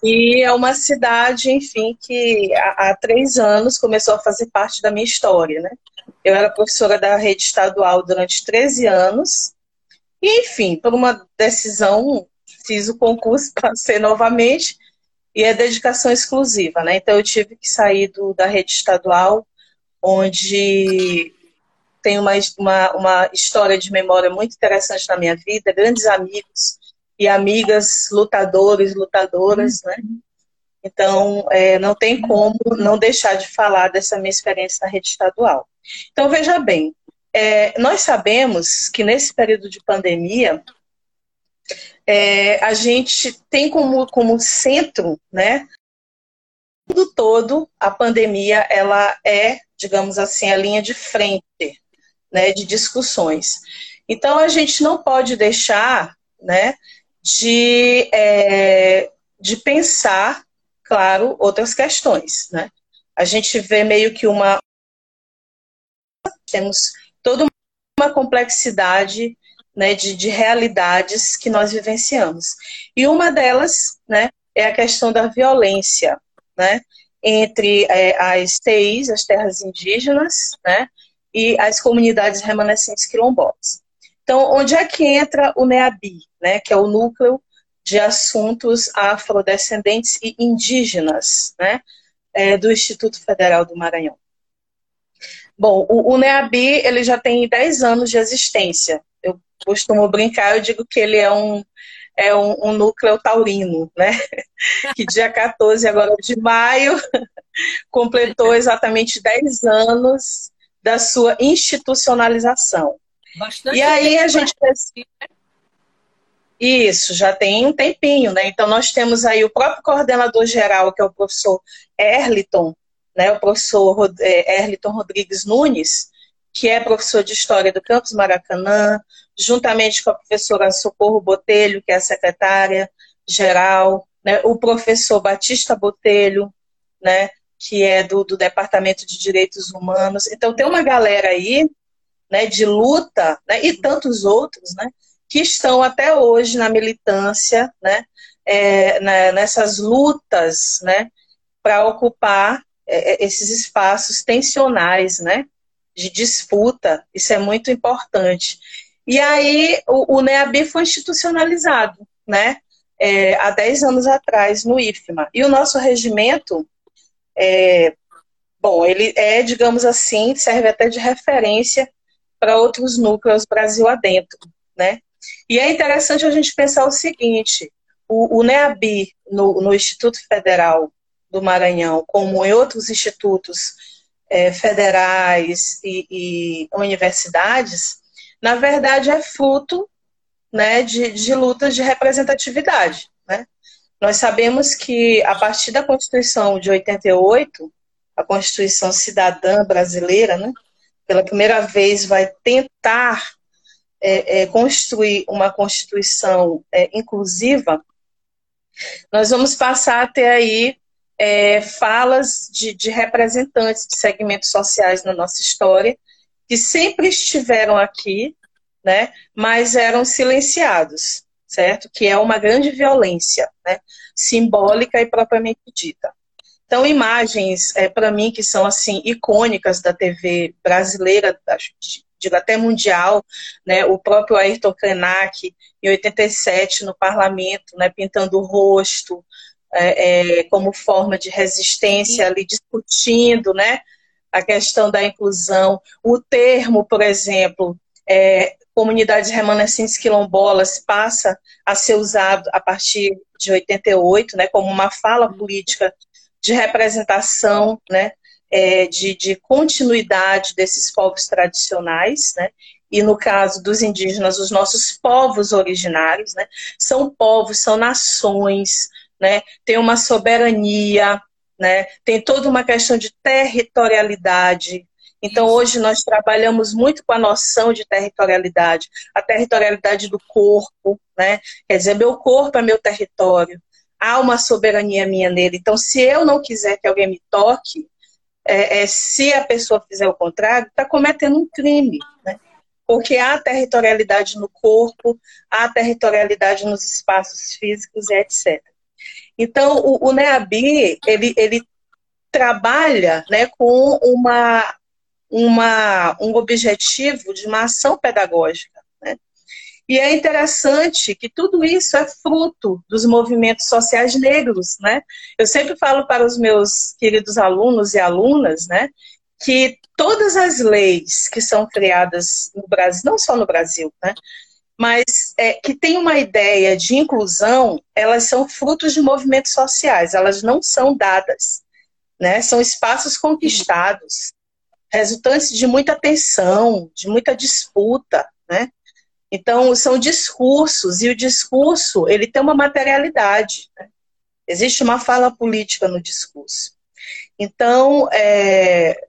E é uma cidade, enfim, que há, há, três anos começou a fazer parte da minha história, né? Eu era professora da rede estadual durante 13 anos, e, enfim, por uma decisão, fiz o concurso, *laughs* passei novamente, e é dedicação exclusiva, né? Então, eu tive que sair do, da rede estadual, onde tem uma, uma, uma história de memória muito interessante na minha vida, grandes amigos e amigas lutadores, lutadoras, né? Então, é, não tem como não deixar de falar dessa minha experiência na rede estadual. Então, veja bem, é, nós sabemos que nesse período de pandemia, é, a gente tem como, como centro, né, mundo todo, a pandemia, ela é, digamos assim, a linha de frente né, de discussões. Então, a gente não pode deixar né, de, é, de pensar, claro, outras questões. Né? A gente vê meio que uma. Temos toda uma complexidade né, de, de realidades que nós vivenciamos. E uma delas né, é a questão da violência né, entre é, as TIs, as terras indígenas, né, e as comunidades remanescentes quilombolas. Então, onde é que entra o NEABI, né, que é o núcleo de assuntos afrodescendentes e indígenas, né, é, do Instituto Federal do Maranhão? Bom, o, o NEABI ele já tem 10 anos de existência. Eu costumo brincar, eu digo que ele é um, é um, um núcleo taurino, né? *laughs* que dia 14 agora de maio *laughs* completou exatamente 10 anos da sua institucionalização. Bastante e aí a gente isso, já tem um tempinho, né? Então nós temos aí o próprio coordenador geral, que é o professor Erliton, né? O professor é, Erliton Rodrigues Nunes, que é professor de História do Campus Maracanã, juntamente com a professora Socorro Botelho, que é a secretária geral, né? o professor Batista Botelho, né? Que é do, do Departamento de Direitos Humanos. Então, tem uma galera aí né, de luta, né, e tantos outros, né, que estão até hoje na militância, né, é, na, nessas lutas, né, para ocupar é, é, esses espaços tensionais, né, de disputa. Isso é muito importante. E aí o, o NEAB foi institucionalizado, né, é, há 10 anos atrás no IFMA. E o nosso regimento é, bom, ele é, digamos assim, serve até de referência para outros núcleos Brasil adentro, né? E é interessante a gente pensar o seguinte: o, o NEABI, no, no, Instituto Federal do Maranhão, como em outros institutos é, federais e, e, universidades, na verdade é fruto né, de, de lutas de representatividade. Nós sabemos que, a partir da Constituição de 88, a Constituição Cidadã Brasileira, né, pela primeira vez vai tentar é, é, construir uma Constituição é, inclusiva, nós vamos passar a ter aí é, falas de, de representantes de segmentos sociais na nossa história, que sempre estiveram aqui, né, mas eram silenciados certo? Que é uma grande violência, né? Simbólica e propriamente dita. Então, imagens, é, para mim, que são assim icônicas da TV brasileira, digo até mundial, né? O próprio Ayrton Krenak, em 87, no parlamento, né? Pintando o rosto é, é, como forma de resistência, ali discutindo, né? A questão da inclusão. O termo, por exemplo, é, comunidades remanescentes quilombolas passa a ser usado a partir de 88, né, como uma fala política de representação, né, é, de, de, continuidade desses povos tradicionais, né, e no caso dos indígenas, os nossos povos originários, né, são povos, são nações, né, tem uma soberania, né, tem toda uma questão de territorialidade, então, hoje nós trabalhamos muito com a noção de territorialidade, a territorialidade do corpo, né? Quer dizer, meu corpo é meu território, há uma soberania minha nele. Então, se eu não quiser que alguém me toque, é, é, se a pessoa fizer o contrário, está cometendo um crime, né? Porque há territorialidade no corpo, há territorialidade nos espaços físicos, etc. Então, o, o NEABI, ele, ele trabalha né, com uma uma, um objetivo de uma ação pedagógica. Né? E é interessante que tudo isso é fruto dos movimentos sociais negros. Né? Eu sempre falo para os meus queridos alunos e alunas né, que todas as leis que são criadas no Brasil, não só no Brasil, né, mas é, que tem uma ideia de inclusão, elas são frutos de movimentos sociais, elas não são dadas. Né? São espaços conquistados resultantes de muita tensão, de muita disputa, né? Então, são discursos, e o discurso, ele tem uma materialidade. Né? Existe uma fala política no discurso. Então, é,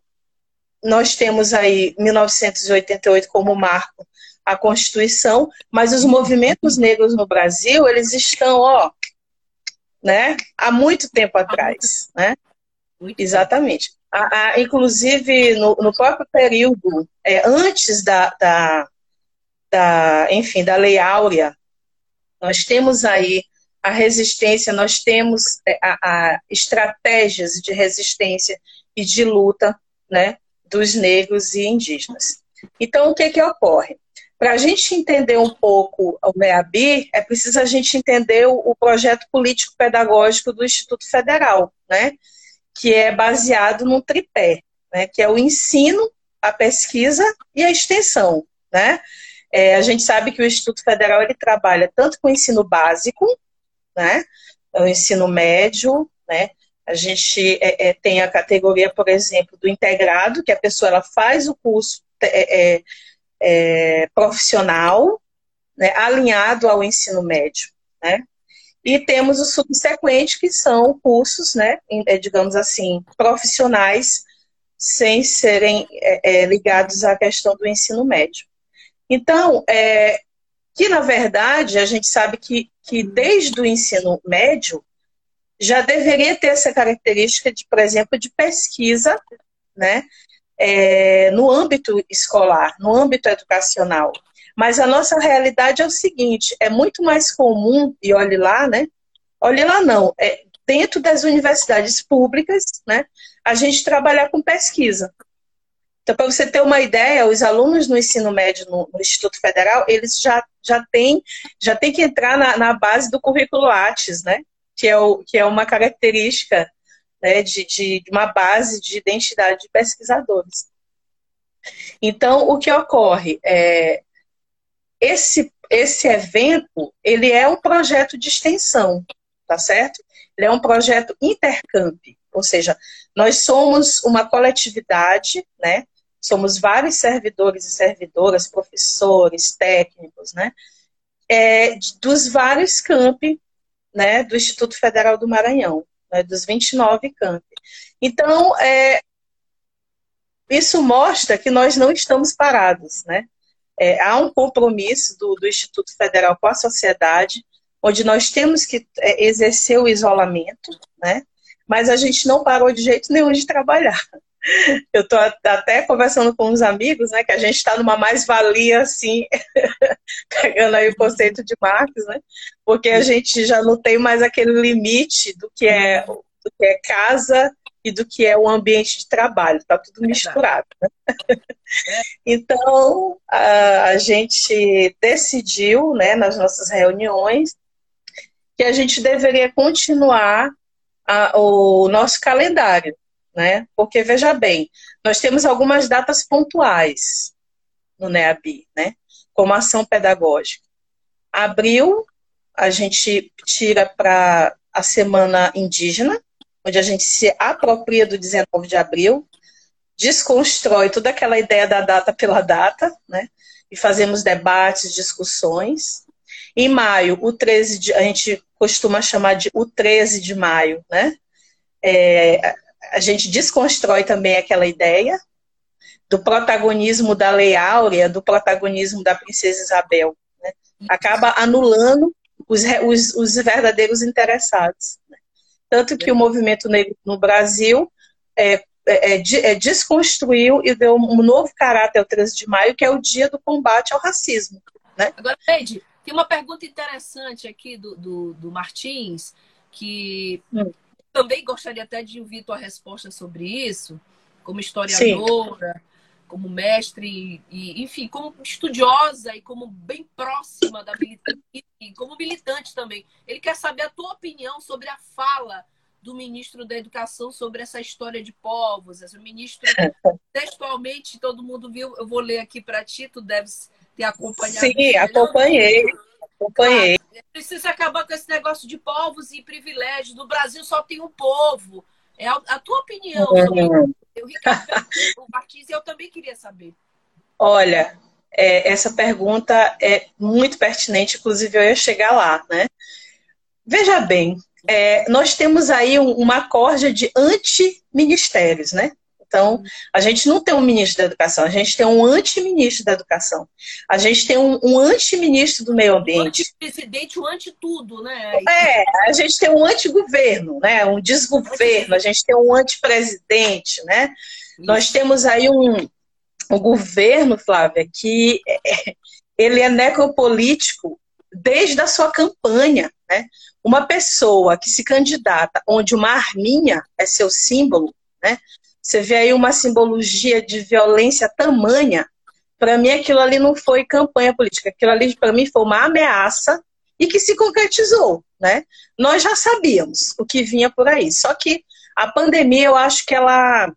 nós temos aí 1988 como marco a Constituição, mas os movimentos negros no Brasil, eles estão, ó, né, há muito tempo atrás, né? Muito Exatamente. A, a, inclusive, no, no, próprio período, é, antes da, da, da, enfim, da Lei Áurea, nós temos aí a resistência, nós temos é, a, a, estratégias de resistência e de luta né, dos negros e indígenas. Então, o que, que ocorre? Para a gente entender um pouco o MEABI, é preciso a gente entender o, o projeto político-pedagógico do Instituto Federal, né? Que é baseado num tripé, né, que é o ensino, a pesquisa e a extensão. Né? É, a gente sabe que o Instituto Federal ele trabalha tanto com o ensino básico, né, o ensino médio, né, a gente é, é, tem a categoria, por exemplo, do integrado, que a pessoa ela faz o curso é, é, é, profissional, né, alinhado ao ensino médio, né? E temos o subsequente, que são cursos, né, é, digamos assim, profissionais, sem serem é, é, ligados à questão do ensino médio. Então, é, que na verdade a gente sabe que, que desde o ensino médio já deveria ter essa característica de, por exemplo, de pesquisa, né, é, no âmbito escolar, no âmbito educacional. Mas a nossa realidade é o seguinte: é muito mais comum, e olhe lá, né? Olhe lá não, é, dentro das universidades públicas, né? A gente trabalhar com pesquisa. Então, para você ter uma ideia, os alunos no ensino médio no, no, Instituto Federal, eles já, já têm já tem que entrar na, na base do currículo Lattes, né? Que é, o, que é uma característica né, de, de uma base de identidade de pesquisadores. Então, o que ocorre? É, esse, esse evento, ele é um projeto de extensão, tá certo? Ele é um projeto intercamp, ou seja, nós somos uma coletividade, né? Somos vários servidores e servidoras, professores, técnicos, né? É, dos vários campi, né? Do Instituto Federal do Maranhão, né, dos 29 campi. Então, é, isso mostra que nós não estamos parados, né? É, há um compromisso do, do, Instituto Federal com a sociedade, onde nós temos que é, exercer o isolamento, né? mas a gente não parou de jeito nenhum de trabalhar. *laughs* Eu estou até conversando com uns amigos, né, que a gente está numa mais-valia, assim, *laughs* pegando aí o conceito de Marx, né, porque a gente já não tem mais aquele limite do que é, do que é casa e do que é o ambiente de trabalho, está tudo misturado. Né? *laughs* então, a, a, gente decidiu, né, nas nossas reuniões, que a gente deveria continuar a, o nosso calendário, né? Porque, veja bem, nós temos algumas datas pontuais no NEABI, né? Como ação pedagógica. Abril, a gente tira para a Semana Indígena, onde a gente se apropria do 19 de abril, desconstrói toda aquela ideia da data pela data, né? E fazemos debates, discussões. Em maio, o 13 de, a gente costuma chamar de o 13 de maio, né? É, a gente desconstrói também aquela ideia do protagonismo da Lei Áurea, do protagonismo da Princesa Isabel. Né? Acaba anulando os, os, os verdadeiros interessados. Tanto que o movimento negro no Brasil é, é, é, é, desconstruiu e deu um novo caráter ao 13 de maio, que é o dia do combate ao racismo. Né?
Agora, Leide, tem uma pergunta interessante aqui do, do, do Martins, que hum. também gostaria até de ouvir tua resposta sobre isso, como historiadora. Sim como mestre e, enfim, como estudiosa e como bem próxima da militante, e como militante também. Ele quer saber a tua opinião sobre a fala do ministro da Educação sobre essa história de povos. O ministro, *laughs* textualmente, todo mundo viu, eu vou ler aqui para ti, tu deves ter acompanhado.
Sim, acompanhei. Acompanhei.
Ah, precisa acabar com esse negócio de povos e privilégios. No Brasil só tem um povo. É a, a tua opinião sobre uhum. O Ricardo o Martins, eu também queria saber.
Olha, é, essa pergunta é muito pertinente, inclusive eu ia chegar lá, né? Veja bem, é, nós temos aí um, uma corja de anti-ministérios, né? Então, a gente não tem um ministro da educação, a gente tem um anti-ministro da educação. A gente tem um, um anti-ministro do meio ambiente.
Um anti-presidente, um anti-tudo, né?
É, a gente tem um anti-governo, né? Um desgoverno, a gente tem um anti-presidente, né? Isso. Nós temos aí um, um governo, Flávia, que é, ele é necropolítico desde a sua campanha, né? Uma pessoa que se candidata onde uma arminha é seu símbolo, né? Você vê aí uma simbologia de violência tamanha. Para mim, aquilo ali não foi campanha política. Aquilo ali, para mim, foi uma ameaça e que se concretizou. Né? Nós já sabíamos o que vinha por aí. Só que a pandemia, eu acho que ela,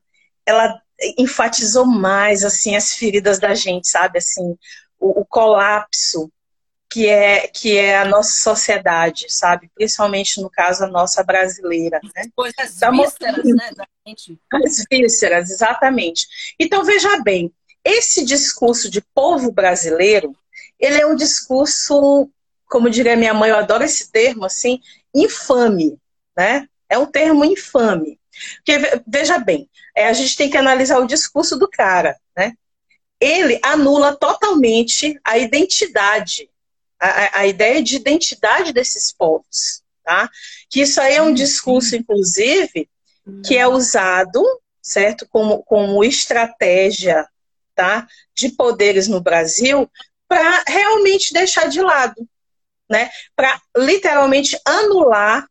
ela enfatizou mais assim as feridas da gente, sabe? Assim, o, o colapso que é, que é a nossa sociedade, sabe? Principalmente no caso a nossa brasileira. Né?
Coisas tá vísceras, né, da gente.
As vísceras, exatamente. Então, veja bem, esse discurso de povo brasileiro, ele é um discurso, como diria minha mãe, eu adoro esse termo, assim, infame, né? É um termo infame. Porque, veja bem, é, a gente tem que analisar o discurso do cara, né? Ele anula totalmente a identidade a, a ideia de identidade desses povos, tá? Que isso aí é um discurso, inclusive, que é usado, certo, como, como estratégia, tá, de poderes no Brasil para realmente deixar de lado, né? Para literalmente anular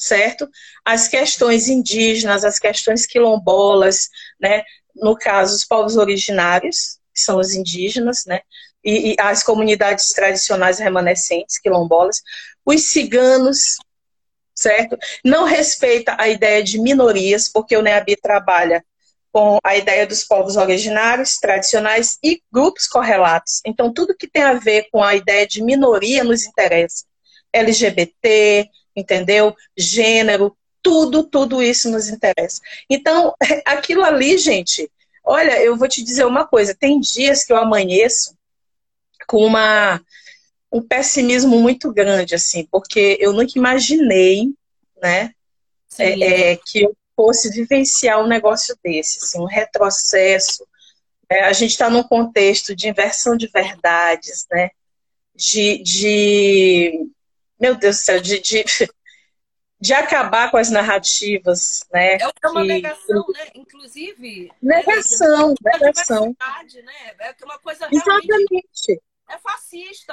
certo? As questões indígenas, as questões quilombolas, né? No caso, os povos originários, que são os indígenas, né? E, e as comunidades tradicionais remanescentes, quilombolas, os ciganos, certo? Não respeita a ideia de minorias, porque o NEABI trabalha com a ideia dos povos originários, tradicionais e grupos correlatos. Então, tudo que tem a ver com a ideia de minoria nos interessa. LGBT, entendeu? Gênero, tudo, tudo isso nos interessa. Então, *laughs* aquilo ali, gente, olha, eu vou te dizer uma coisa: tem dias que eu amanheço com uma, um pessimismo muito grande, assim, porque eu nunca imaginei, né, é, é, que eu fosse vivenciar um negócio desse, assim, um retrocesso. É, a gente está num contexto de inversão de verdades, né, de, de meu Deus do céu, de, de, *laughs* de acabar com as narrativas, né?
É uma que... negação, né? Inclusive.
Negação,
é,
negação.
Né? É uma coisa
Exatamente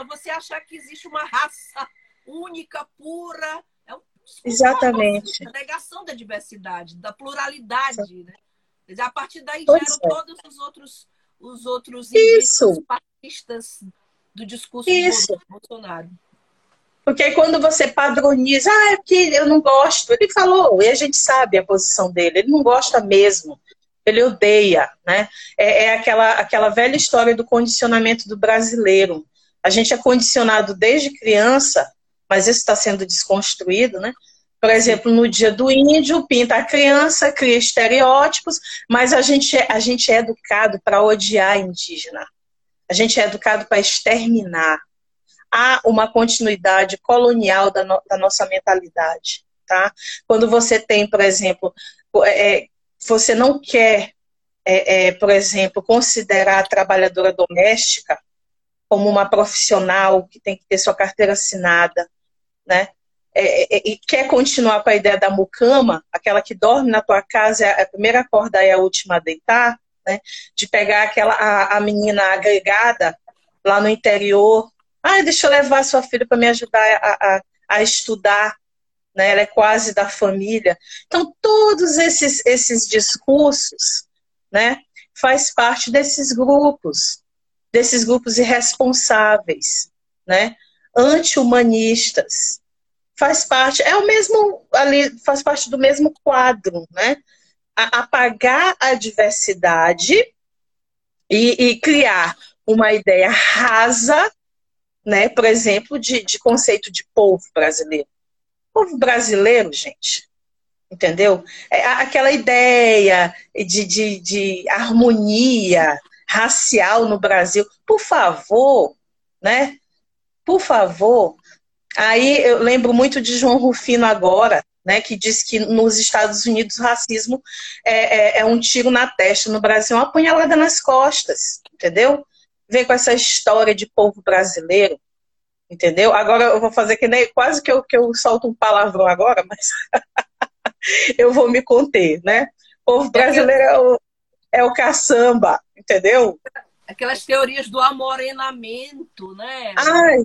Você achar que existe uma raça única, pura. É um,
Exatamente.
A negação da diversidade, da pluralidade, né? A partir daí
Pois
geram
é.
todos os outros, os outros
Isso.
fascistas do discurso
Isso.
do Bolsonaro.
Porque quando você padroniza, ah, é que eu não gosto. Ele falou, e a gente sabe a posição dele, ele não gosta mesmo. Ele odeia, né? É, é aquela, aquela velha história do condicionamento do brasileiro. A gente é condicionado desde criança, mas isso está sendo desconstruído, né? Por exemplo, no dia do índio, pinta a criança, cria estereótipos, mas a gente é, a gente é educado para odiar indígena. A gente é educado para exterminar. Há uma continuidade colonial da, no- da nossa mentalidade, tá? Quando você tem, por exemplo, é, é, você não quer, é, é, por exemplo, considerar a trabalhadora doméstica como uma profissional que tem que ter sua carteira assinada, né? É, é, e quer continuar com a ideia da mucama, aquela que dorme na tua casa, é a primeira a acordar e a última a deitar, né? De pegar aquela a, a menina agregada lá no interior, ah, deixa eu levar sua filha para me ajudar a, a, a estudar, né? Ela é quase da família. Então todos esses esses discursos, né? Faz parte desses grupos, desses grupos irresponsáveis, né? Anti-humanistas faz parte, é o mesmo ali, faz parte do mesmo quadro, né? A- apagar a diversidade e, e criar uma ideia rasa, né? Por exemplo, de, de conceito de povo brasileiro. Povo brasileiro, gente, entendeu? É aquela ideia de, de, de harmonia racial no Brasil. Por favor, né? Por favor, Aí eu lembro muito de João Rufino agora, né, que diz que nos Estados Unidos o racismo é, é, é um tiro na testa, no Brasil é uma punhalada nas costas, entendeu? Vem com essa história de povo brasileiro, entendeu? Agora eu vou fazer que nem quase que eu, que eu solto um palavrão agora, mas *laughs* eu vou me conter, né? Povo brasileiro é o, é o caçamba, entendeu?
Aquelas teorias do amorenamento, né?
Ai,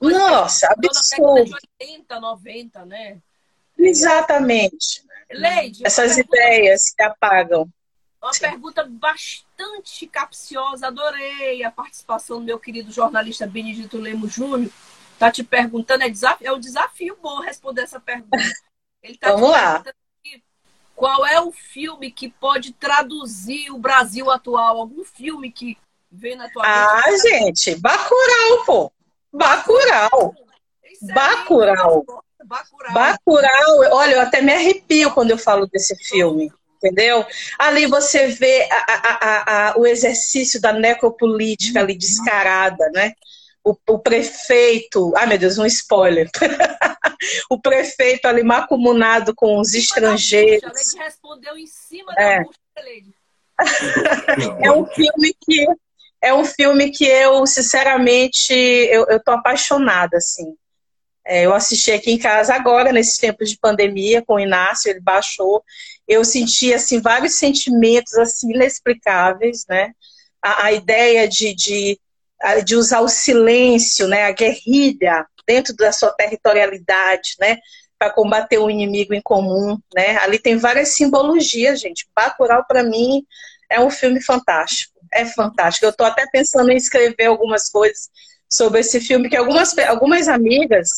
nossa, absurdo.
de 80, 90, né?
Exatamente.
Leide,
Essas
pergunta-
ideias que apagam.
Uma
Sim.
pergunta bastante capciosa. Adorei a participação do meu querido jornalista Benedito Lemos Júnior. Tá te perguntando, é, desafio, é um desafio bom responder essa pergunta. *laughs* Ele tá
Vamos lá.
Qual é o filme que pode traduzir o Brasil atual? Algum filme que vem na tua
Ah,
mente?
gente, Bacurau, pô. Bacurau.
Isso aí,
Bacurau.
Bacurau.
Bacurau. Olha, eu até me arrepio quando eu falo desse filme. Entendeu? Ali você vê a- a- a- o exercício da necropolítica ali descarada, né? O, o prefeito, ai meu Deus, um spoiler. *laughs* o prefeito ali macumunado com os
A
estrangeiros.
Leide respondeu em cima
É.
da.
É um filme que é um filme que eu, sinceramente, eu, eu tô apaixonada, assim. É, eu assisti aqui em casa agora, nesses tempos de pandemia, com o Inácio, ele baixou. Eu senti, assim, vários sentimentos, assim, inexplicáveis, né? A, a ideia de, de, de usar o silêncio, né? A guerrilha dentro da sua territorialidade, né? Para combater o inimigo em comum, né? Ali tem várias simbologias, gente. Bacurau, para mim, é um filme fantástico. É fantástico. Eu estou até pensando em escrever algumas coisas sobre esse filme, que algumas, algumas amigas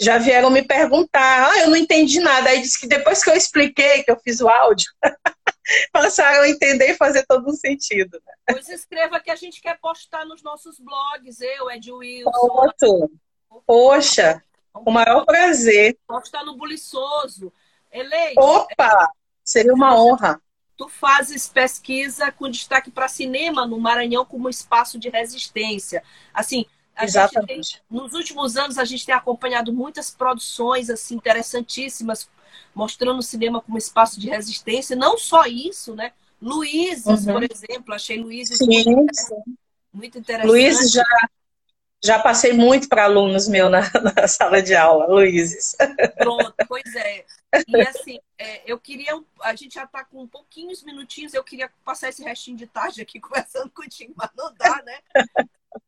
já vieram me perguntar. Ah, eu não entendi nada. Aí disse que depois que eu expliquei, que eu fiz o áudio, *laughs* *laughs* passaram a entender e fazer todo um sentido. Né?
Pois escreva que a gente quer postar nos nossos blogs, eu, Ed Wilson.
Pronto. Poxa, o maior prazer.
Postar no Buliçoso. Eleide,
Opa! Seria uma honra.
tu fazes pesquisa com destaque para cinema no Maranhão como espaço de resistência. Assim, a gente tem, nos últimos anos a gente tem acompanhado muitas produções assim interessantíssimas mostrando o cinema como espaço de resistência. Não só isso, né? Luizes,
Uhum.
por exemplo, achei Luizes muito, muito interessante.
Luiz já, já passei muito para alunos meus na, *laughs* na sala de aula, Luizes.
Pronto, pois é. E *laughs* assim, é, eu queria. A gente já está com pouquinhos minutinhos, eu queria passar esse restinho de tarde aqui *laughs* conversando contigo, mas não dá, né?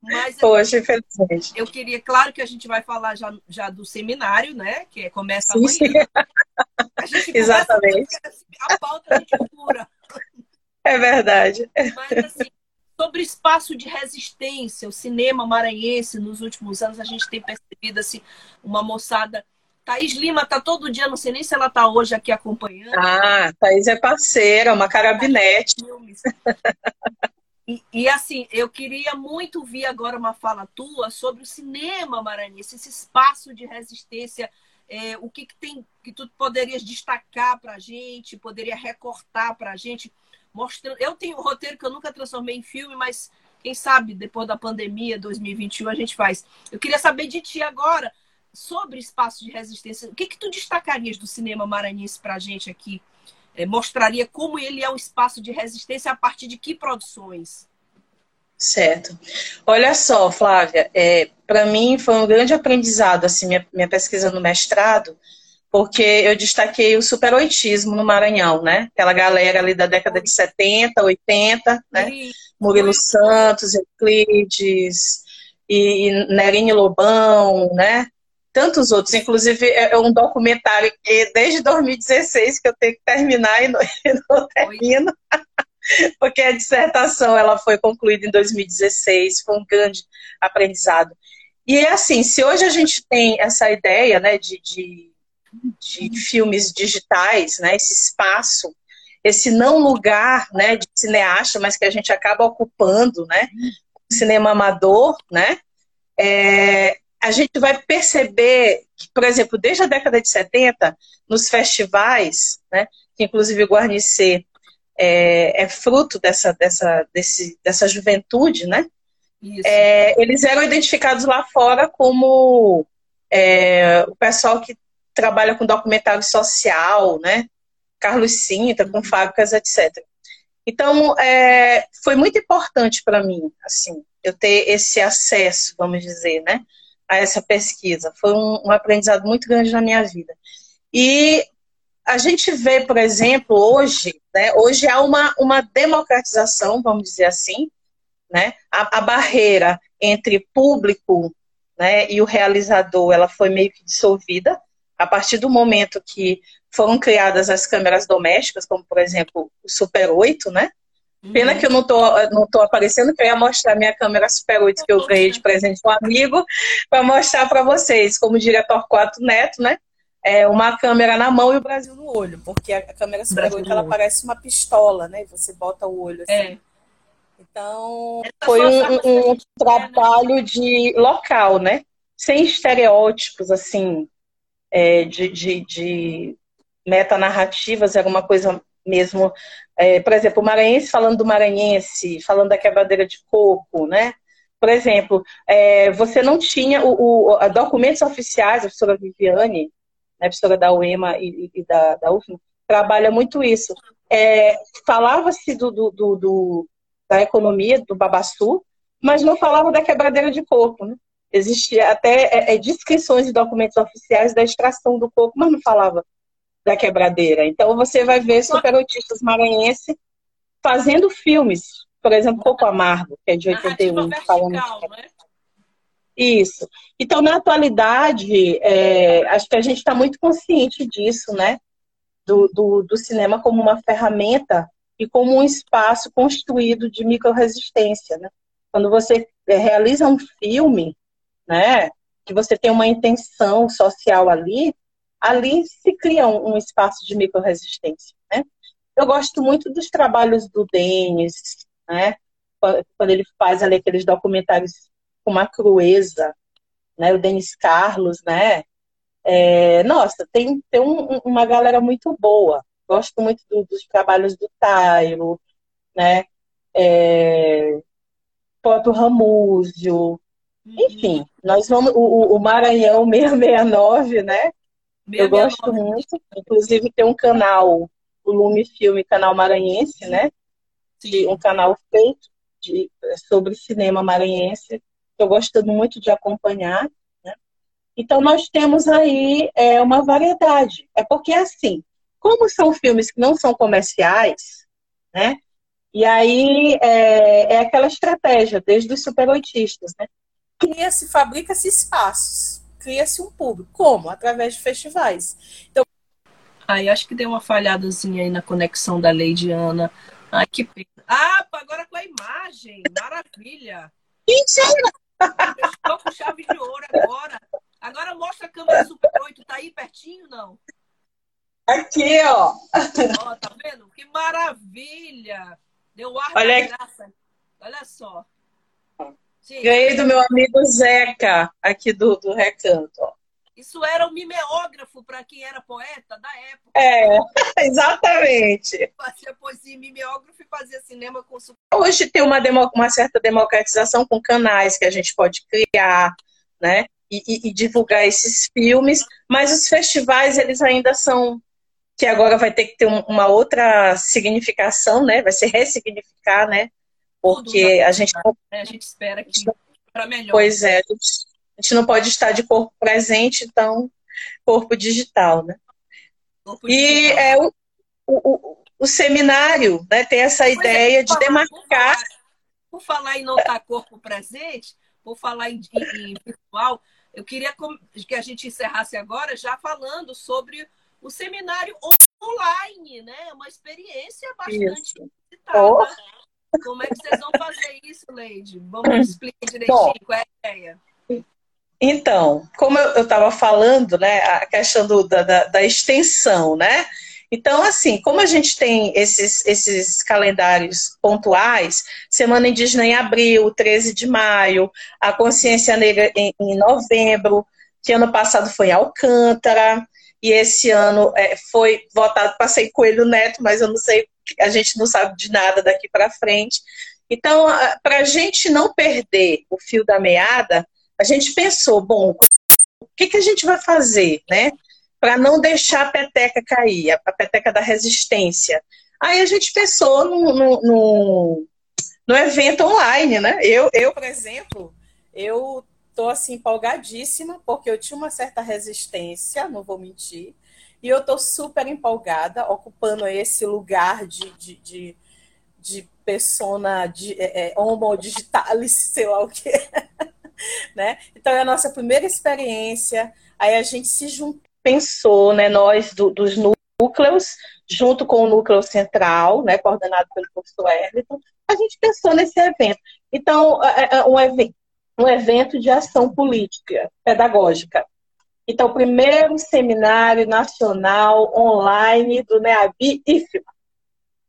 Mas
Poxa, infelizmente.
eu queria, claro que a gente vai falar já, já do seminário, né? Que é- começa
Sim, sim.
amanhã. A gente
Exatamente.
conversa, a pauta a gente cura.
É verdade.
Mas assim, sobre espaço de resistência, o cinema maranhense nos últimos anos, a gente tem percebido assim, uma moçada. Thaís Lima tá todo dia, não sei nem se ela tá hoje aqui acompanhando
Ah, Thaís é parceira, uma carabinete.
E, e, assim, eu queria muito ouvir agora uma fala tua sobre o cinema maranhense, esse espaço de resistência, é, o que, que tem que tu poderias destacar para a gente, poderia recortar para a gente, mostrando. Eu tenho um roteiro que eu nunca transformei em filme, mas quem sabe depois da pandemia 2021 a gente faz. Eu queria saber de ti agora sobre espaço de resistência. O que que tu destacarias do cinema maranhense para a gente aqui? É, mostraria como ele é um espaço de resistência a partir de que produções?
Certo. Olha só, Flávia, é, para mim foi um grande aprendizado assim minha, minha pesquisa no mestrado, porque eu destaquei o superoitismo no Maranhão, né? Aquela galera ali da década de 70, 80, né?
E-
Murilo Santos, Euclides e, e Nerinho Lobão, né? Tantos outros, inclusive é é um documentário que desde 2016 que eu tenho que terminar e não, *laughs* e não termino, *laughs* porque a dissertação ela foi concluída em 2016, foi um grande aprendizado. E é assim, se hoje a gente tem essa ideia, né, de, de, de filmes digitais, né, esse espaço esse não lugar né, de cineasta, mas que a gente acaba ocupando, né? Cinema amador, né? É, a gente vai perceber que, por exemplo, desde a década de 70, nos festivais, né? Que inclusive o Guarnicê é, é fruto dessa, dessa, desse, dessa juventude, né? É, eles eram identificados lá fora como é, o pessoal que trabalha com documentário social, né? Carlos Sinta, com fábricas, etc. Então, é, foi muito importante para mim, assim, eu ter esse acesso, vamos dizer, né, a essa pesquisa. Foi um, um aprendizado muito grande na minha vida. E a gente vê, por exemplo, hoje, né, hoje há uma, uma democratização, vamos dizer assim, né, a, a barreira entre público né, e o realizador, ela foi meio que dissolvida a partir do momento que foram criadas as câmeras domésticas, como por exemplo o Super 8, né? Pena que eu não tô, não tô aparecendo, que eu ia mostrar minha câmera Super 8 que eu ganhei de presente de um amigo, para mostrar para vocês, como diria Torquato Neto, né? É uma câmera na mão e o Brasil no olho, porque a câmera Super
Brasil
8
no
ela parece uma pistola, né? E você bota o olho assim.
É.
Então,
Essa
foi um,
sabe
um
você, né?
trabalho de local, né? Sem estereótipos, assim, é, de, de, de metanarrativas, era uma coisa mesmo. é, por exemplo, o maranhense falando do maranhense, falando da quebradeira de coco, né? Por exemplo, é, você não tinha o, o- documentos oficiais, a professora Viviane, né, professora da UEMA e, e da, da UFMA, trabalha muito isso. É, Falava-se do, do- do- do- da economia do babaçu, mas não falava da quebradeira de coco, né? Existia até é, é, descrições de documentos oficiais da extração do coco, mas não falava da quebradeira. Então você vai ver superotistas maranhenses fazendo filmes, por exemplo, Coco Amargo, que é de
Narrativa
81, falando
vertical, né?
isso. Então, na atualidade, é, acho que a gente está muito consciente disso, né? Do, do, do cinema como uma ferramenta e como um espaço construído de microresistência, né? Quando você é, realiza um filme, né? Que você tem uma intenção social ali, ali se cria um, um espaço de microresistência, né? Eu gosto muito dos trabalhos do Denis, né? Quando ele faz ali aqueles documentários com uma crueza, né? O Denis Carlos, né? É, nossa, tem, tem um- um- uma galera muito boa. Gosto muito do- dos trabalhos do Tairo, né? É, próprio Ramúzio. Enfim, nós vamos. O, o- o Maranhão *laughs* 669, né? Eu gosto muito. Inclusive tem um canal, o Lume Filme, canal maranhense, né? de um canal feito de, sobre cinema maranhense, que eu gosto muito de acompanhar. Né? Então, nós temos aí é, uma variedade. É porque, assim, como são filmes que não são comerciais, né? E aí é, é aquela estratégia, desde os super oitistas, né?
Cria-se, fabrica-se espaços, cria-se um público. Como? Através de festivais. Então,
Aí acho que deu uma falhadazinha aí na conexão da Lady Ana. Ai, que pena. Ah, agora com a imagem. Maravilha.
Mentira!
Estou com chave de ouro agora. Agora mostra a câmera Super 8. Tá aí pertinho, não?
Aqui, ó.
Ó, tá vendo? Que maravilha. Deu ar
Olha
da graça. Olha só. Gente,
Ganhei do meu amigo Zeca, aqui do, do Recanto. ó.
isso era um mimeógrafo para quem era poeta da época.
É, *laughs* exatamente.
Fazia poesia mimeógrafo e fazia cinema com.
Hoje tem uma, uma certa democratização com canais que a gente pode criar, né? E, e- e divulgar esses filmes, mas os festivais, eles ainda são. Que agora vai ter que ter um- uma outra significação, né? Vai se ressignificar, né? Porque a gente
né? A gente espera que para melhor.
Pois é, a gente, não pode estar de corpo presente, então corpo digital, né?
Corpo
E
digital.
é o, o, o, seminário né, tem essa
Pois é,
ideia de
por falar-
demarcar.
Por falar, por falar em não estar corpo presente, por falar em, em- em virtual, eu queria que a gente encerrasse agora já falando sobre o seminário online, né? Uma experiência bastante
Isso.
visitada.
Oh.
Como é que vocês vão fazer isso, Leide? Vamos explicar direitinho
Bom.
qual é a ideia.
Então, como eu estava falando, né, a questão do- da, da, extensão, né? Então, assim, como a gente tem esses, esses calendários pontuais, Semana Indígena em abril, 13 de maio, a Consciência Negra em, em novembro, que ano passado foi em Alcântara, e esse ano é, foi votado, passei Coelho Neto, mas eu não sei, a gente não sabe de nada daqui para frente. Então, para a gente não perder o fio da meada, a gente pensou, bom, o que, que a gente vai fazer, né? Para não deixar a peteca cair, a, a peteca da resistência. Aí a gente pensou no, no, no, no evento online, né? Eu, eu,
por exemplo, eu tô assim empolgadíssima porque eu tinha uma certa resistência, não vou mentir, e eu tô super empolgada, ocupando esse lugar de, de, de, de persona de, é, é, homo digitalis, *laughs* sei lá o que, *laughs* né? Então é a nossa primeira experiência, aí a gente se juntou
pensou, né, nós do, dos núcleos, junto com o núcleo central, né, coordenado pelo professor Erliton, a gente pensou nesse evento. Então, é, é um, evento, um evento de ação política, pedagógica. Então, o primeiro seminário nacional online do NEABI IFMA.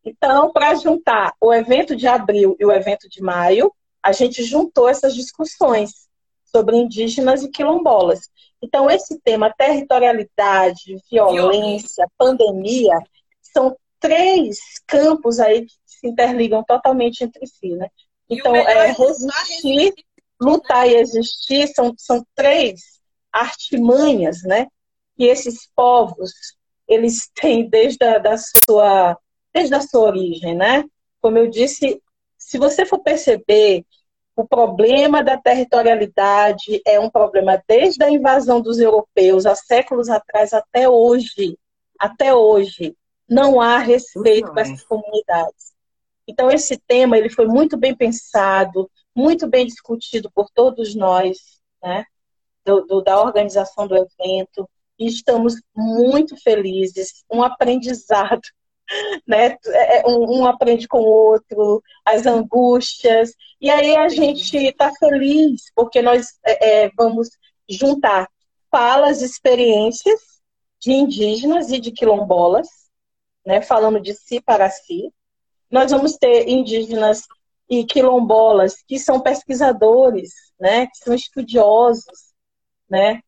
Então, para juntar o evento de abril e o evento de maio, a gente juntou essas discussões sobre indígenas e quilombolas. Então, esse tema, territorialidade, violência, pandemia, são três campos aí que se interligam totalmente entre si, né? Então, é resistir, lutar e existir são, são três artimanhas, né? Que esses povos, eles *laughs* têm desde a da sua, desde a sua origem, né? Como eu disse, se você for perceber o problema da territorialidade é um problema desde a invasão dos europeus há séculos atrás até hoje. Até hoje não há respeito para essas comunidades. Então esse tema ele foi muito bem pensado, muito bem discutido por todos nós, né, do, do, da organização do evento, e estamos muito felizes, um aprendizado *laughs* né? Um, um, aprende com o outro, as angústias. E aí a gente está feliz porque nós é, vamos juntar falas, experiências de indígenas e de quilombolas, né? Falando de si para si. Nós vamos ter indígenas e quilombolas que são pesquisadores, né? Que são estudiosos, né?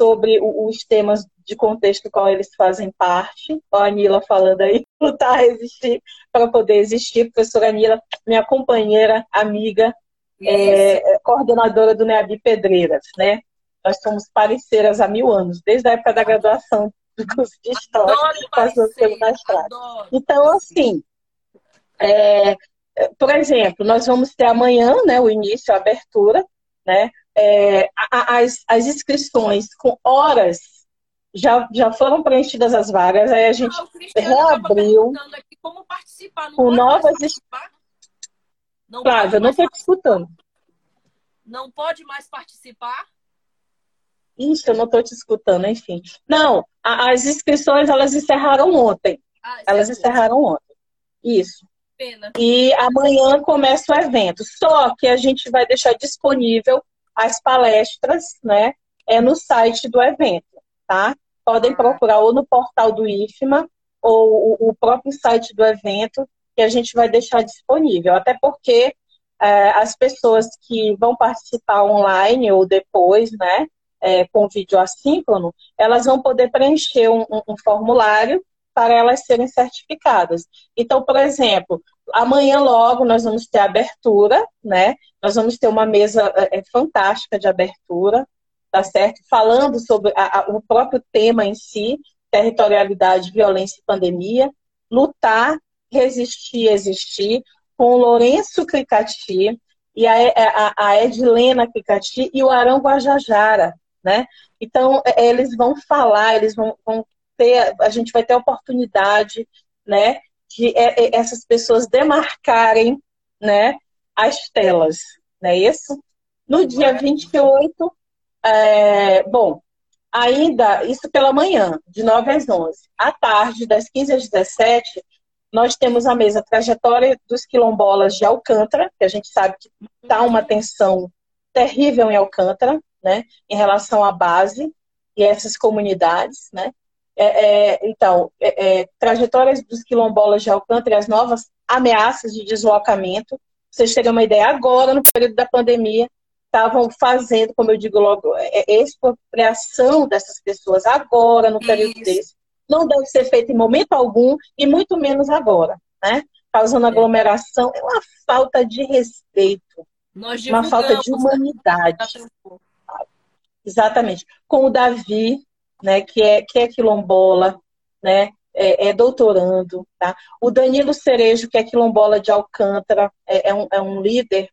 Sobre os temas de contexto do qual eles fazem parte. A Anila falando aí, *laughs* lutar, resistir para poder existir. Professora Anila, minha companheira, amiga, é, coordenadora do NEABI Pedreiras, né? Nós somos parceiras há mil anos, desde a época da graduação do curso de História, passando pelo mestrado. Então, assim, é, por exemplo, nós vamos ter amanhã, né, o início, a abertura, né? É, as, as inscrições com horas já, já foram preenchidas as vagas, aí a gente
ah,
reabriu
como participar,
com novas
Não
Flávia, eu não estou te escutando.
não pode mais participar?
Isso, eu não estou te escutando, enfim. Não, a- as inscrições elas encerraram ontem.
Ah,
Elas encerraram ontem. Isso.
Pena.
E amanhã começa o evento. Só que a gente vai deixar disponível as palestras, né? É no site do evento, tá? Podem procurar ou no portal do IFMA ou o- o próprio site do evento que a gente vai deixar disponível. Até porque é, as pessoas que vão participar online ou depois, né? é, com vídeo assíncrono, elas vão poder preencher um- um- um formulário para elas serem certificadas. Então, por exemplo, amanhã logo nós vamos ter abertura, né? Nós vamos ter uma mesa é, fantástica de abertura, tá certo? Falando sobre a- a- o próprio tema em si, territorialidade, violência e pandemia, lutar, resistir, existir, com o Lourenço Cricati e a, a, a Edilena Cricati e o Arão Guajajara, né? Então, eles vão falar, eles vão, vão ter, a gente vai ter a oportunidade, né, de é, é, essas pessoas demarcarem, né, as telas, não é isso? No dia 28, é, bom, ainda, isso pela manhã, de 9 às 11. À tarde, das 15 às 17, nós temos a mesa Trajetória dos Quilombolas de Alcântara, que a gente sabe que está uma tensão terrível em Alcântara, né, em relação à base e essas comunidades, né? É, é, então, é, é, trajetórias dos quilombolas de Alcântara e as novas ameaças de deslocamento. Pra vocês terem uma ideia, agora, no período da pandemia, estavam fazendo, como eu digo logo, é, expropriação dessas pessoas agora, no período
Isso.
desse. Não deve ser feito em momento algum, e muito menos agora, né? Causando aglomeração. É uma falta de respeito, uma falta de
né?
humanidade. Exatamente. Com o Davi, né, que é, que é quilombola, né, é, é doutorando, tá? O Danilo Cerejo, que é quilombola de Alcântara, é, é um, é um líder,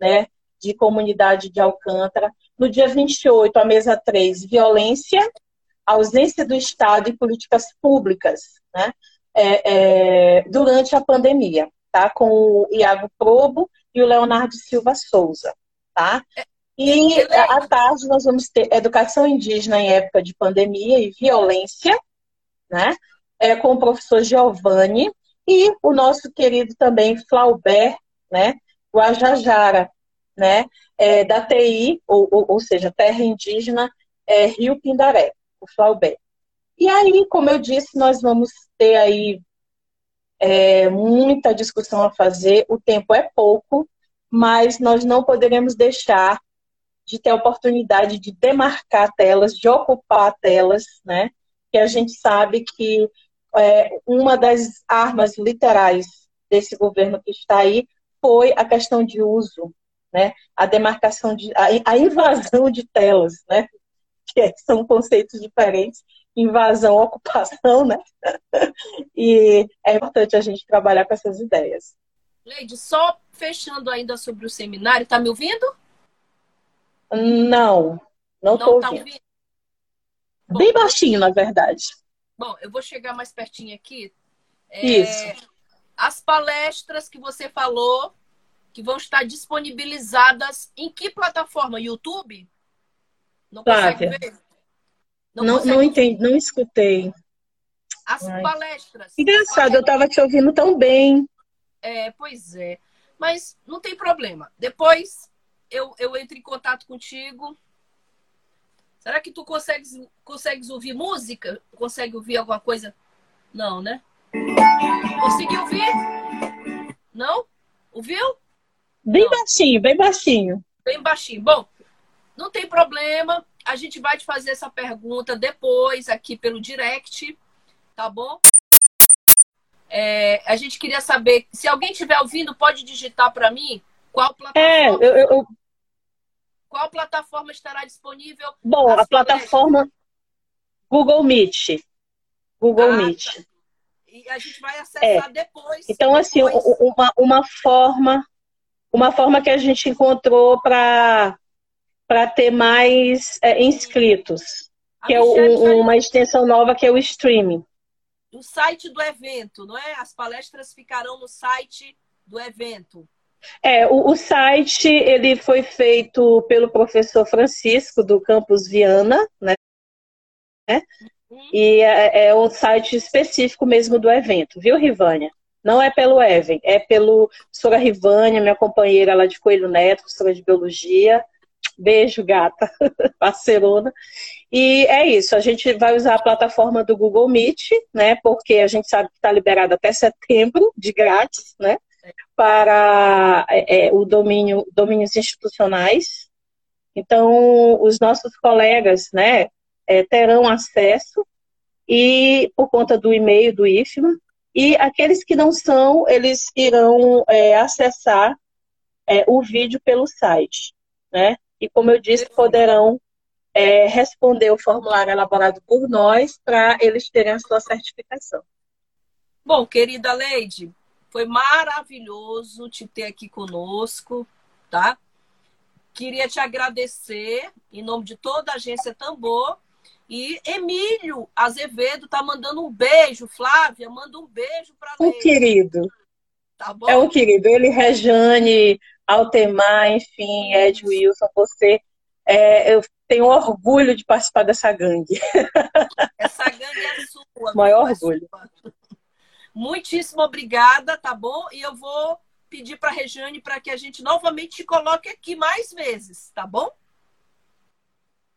né, de comunidade de Alcântara. No dia 28, a mesa 3, violência, ausência do Estado e políticas públicas, né, é, é, durante a pandemia, tá? Com o Iago Probo e o Leonardo Silva Souza, tá? E à tarde nós vamos ter educação indígena em época de pandemia e violência, né? É, com o professor Giovanni e o nosso querido também Flaubert, né? Guajajara, né? É, da TI, ou, ou, ou seja, Terra Indígena é, Rio Pindaré, o Flaubert. E aí, como eu disse, nós vamos ter aí é, muita discussão a fazer. O tempo é pouco, mas nós não poderemos deixar de ter a oportunidade de demarcar telas, de ocupar telas, né? Que a gente sabe que é, uma das armas literais desse governo que está aí foi a questão de uso, né? A demarcação de a, a invasão de telas, né? Que são conceitos diferentes, invasão, ocupação, né? *laughs* E é importante a gente trabalhar com essas ideias.
Leide, só fechando ainda sobre o seminário, tá me ouvindo?
Não, não estou
Não tá
ouvindo.
ouvindo?
Bem baixinho, na verdade.
Bom, eu vou chegar mais pertinho aqui. É,
Isso.
As palestras que você falou que vão estar disponibilizadas em que plataforma? YouTube? Não consegue
Flávia.
ver?
Não,
consegue
não
ver?
entendi, não escutei.
As
Ai.
palestras.
Engraçado, eu estava te ouvindo tão bem.
É, pois é. Mas não tem problema. Depois eu, eu entro em contato contigo. Será que tu consegues, consegues ouvir música? Consegue ouvir alguma coisa? Não, né? Conseguiu ouvir? Não? Ouviu?
Bem
Não.
baixinho, bem baixinho.
Bem baixinho. Bom, não tem problema. A gente vai te fazer essa pergunta depois aqui pelo direct, tá bom? É, a gente queria saber, se alguém estiver ouvindo, pode digitar para mim qual
É,
plataforma,
eu, eu- eu-
qual plataforma estará disponível.
bom, a plataforma Google Meet. Google
Ah,
Meet.
E a gente vai acessar depois.
Então, assim,
depois.
u- uma, uma forma, uma forma que a gente encontrou para para ter mais é, inscritos,
A
que é
Michelle já-
o- uma extensão nova que é o streaming.
o site do evento, não é? As palestras ficarão no site do evento.
É, o, o, site ele foi feito pelo professor Francisco do Campus Viana, né? E é, é um site específico mesmo do evento, viu, Rivânia? Não é pelo Even, é pelo professora Rivânia, minha companheira lá de Coelho Neto, professora de Biologia. Beijo, gata, *laughs* parcerona. E é isso, a gente vai usar a plataforma do Google Meet, né? Porque a gente sabe que está liberado até setembro, de grátis, né? Para é, é, o domínio, domínios institucionais. Então, os nossos colegas, né, é, terão acesso e por conta do e-mail do IFMA, e aqueles que não são, eles irão é, acessar é, o vídeo pelo site, né? E como eu disse, poderão é, responder o formulário elaborado por nós para eles terem a sua certificação.
Bom, querida Leide, foi maravilhoso te ter aqui conosco, tá? Queria te agradecer em nome de toda a agência Tambor e Emílio Azevedo tá mandando um beijo. Flávia, manda um beijo para
ele. Um querido. Tá bom? É um querido. Ele, Rejane, Altemar, enfim, Ed Wilson, você. É, eu tenho orgulho de participar dessa gangue.
Essa gangue é sua.
Maior é orgulho.
Sua. Muitíssimo obrigada, tá bom? E eu vou pedir para a Rejane para que a gente novamente te coloque aqui mais vezes, tá bom?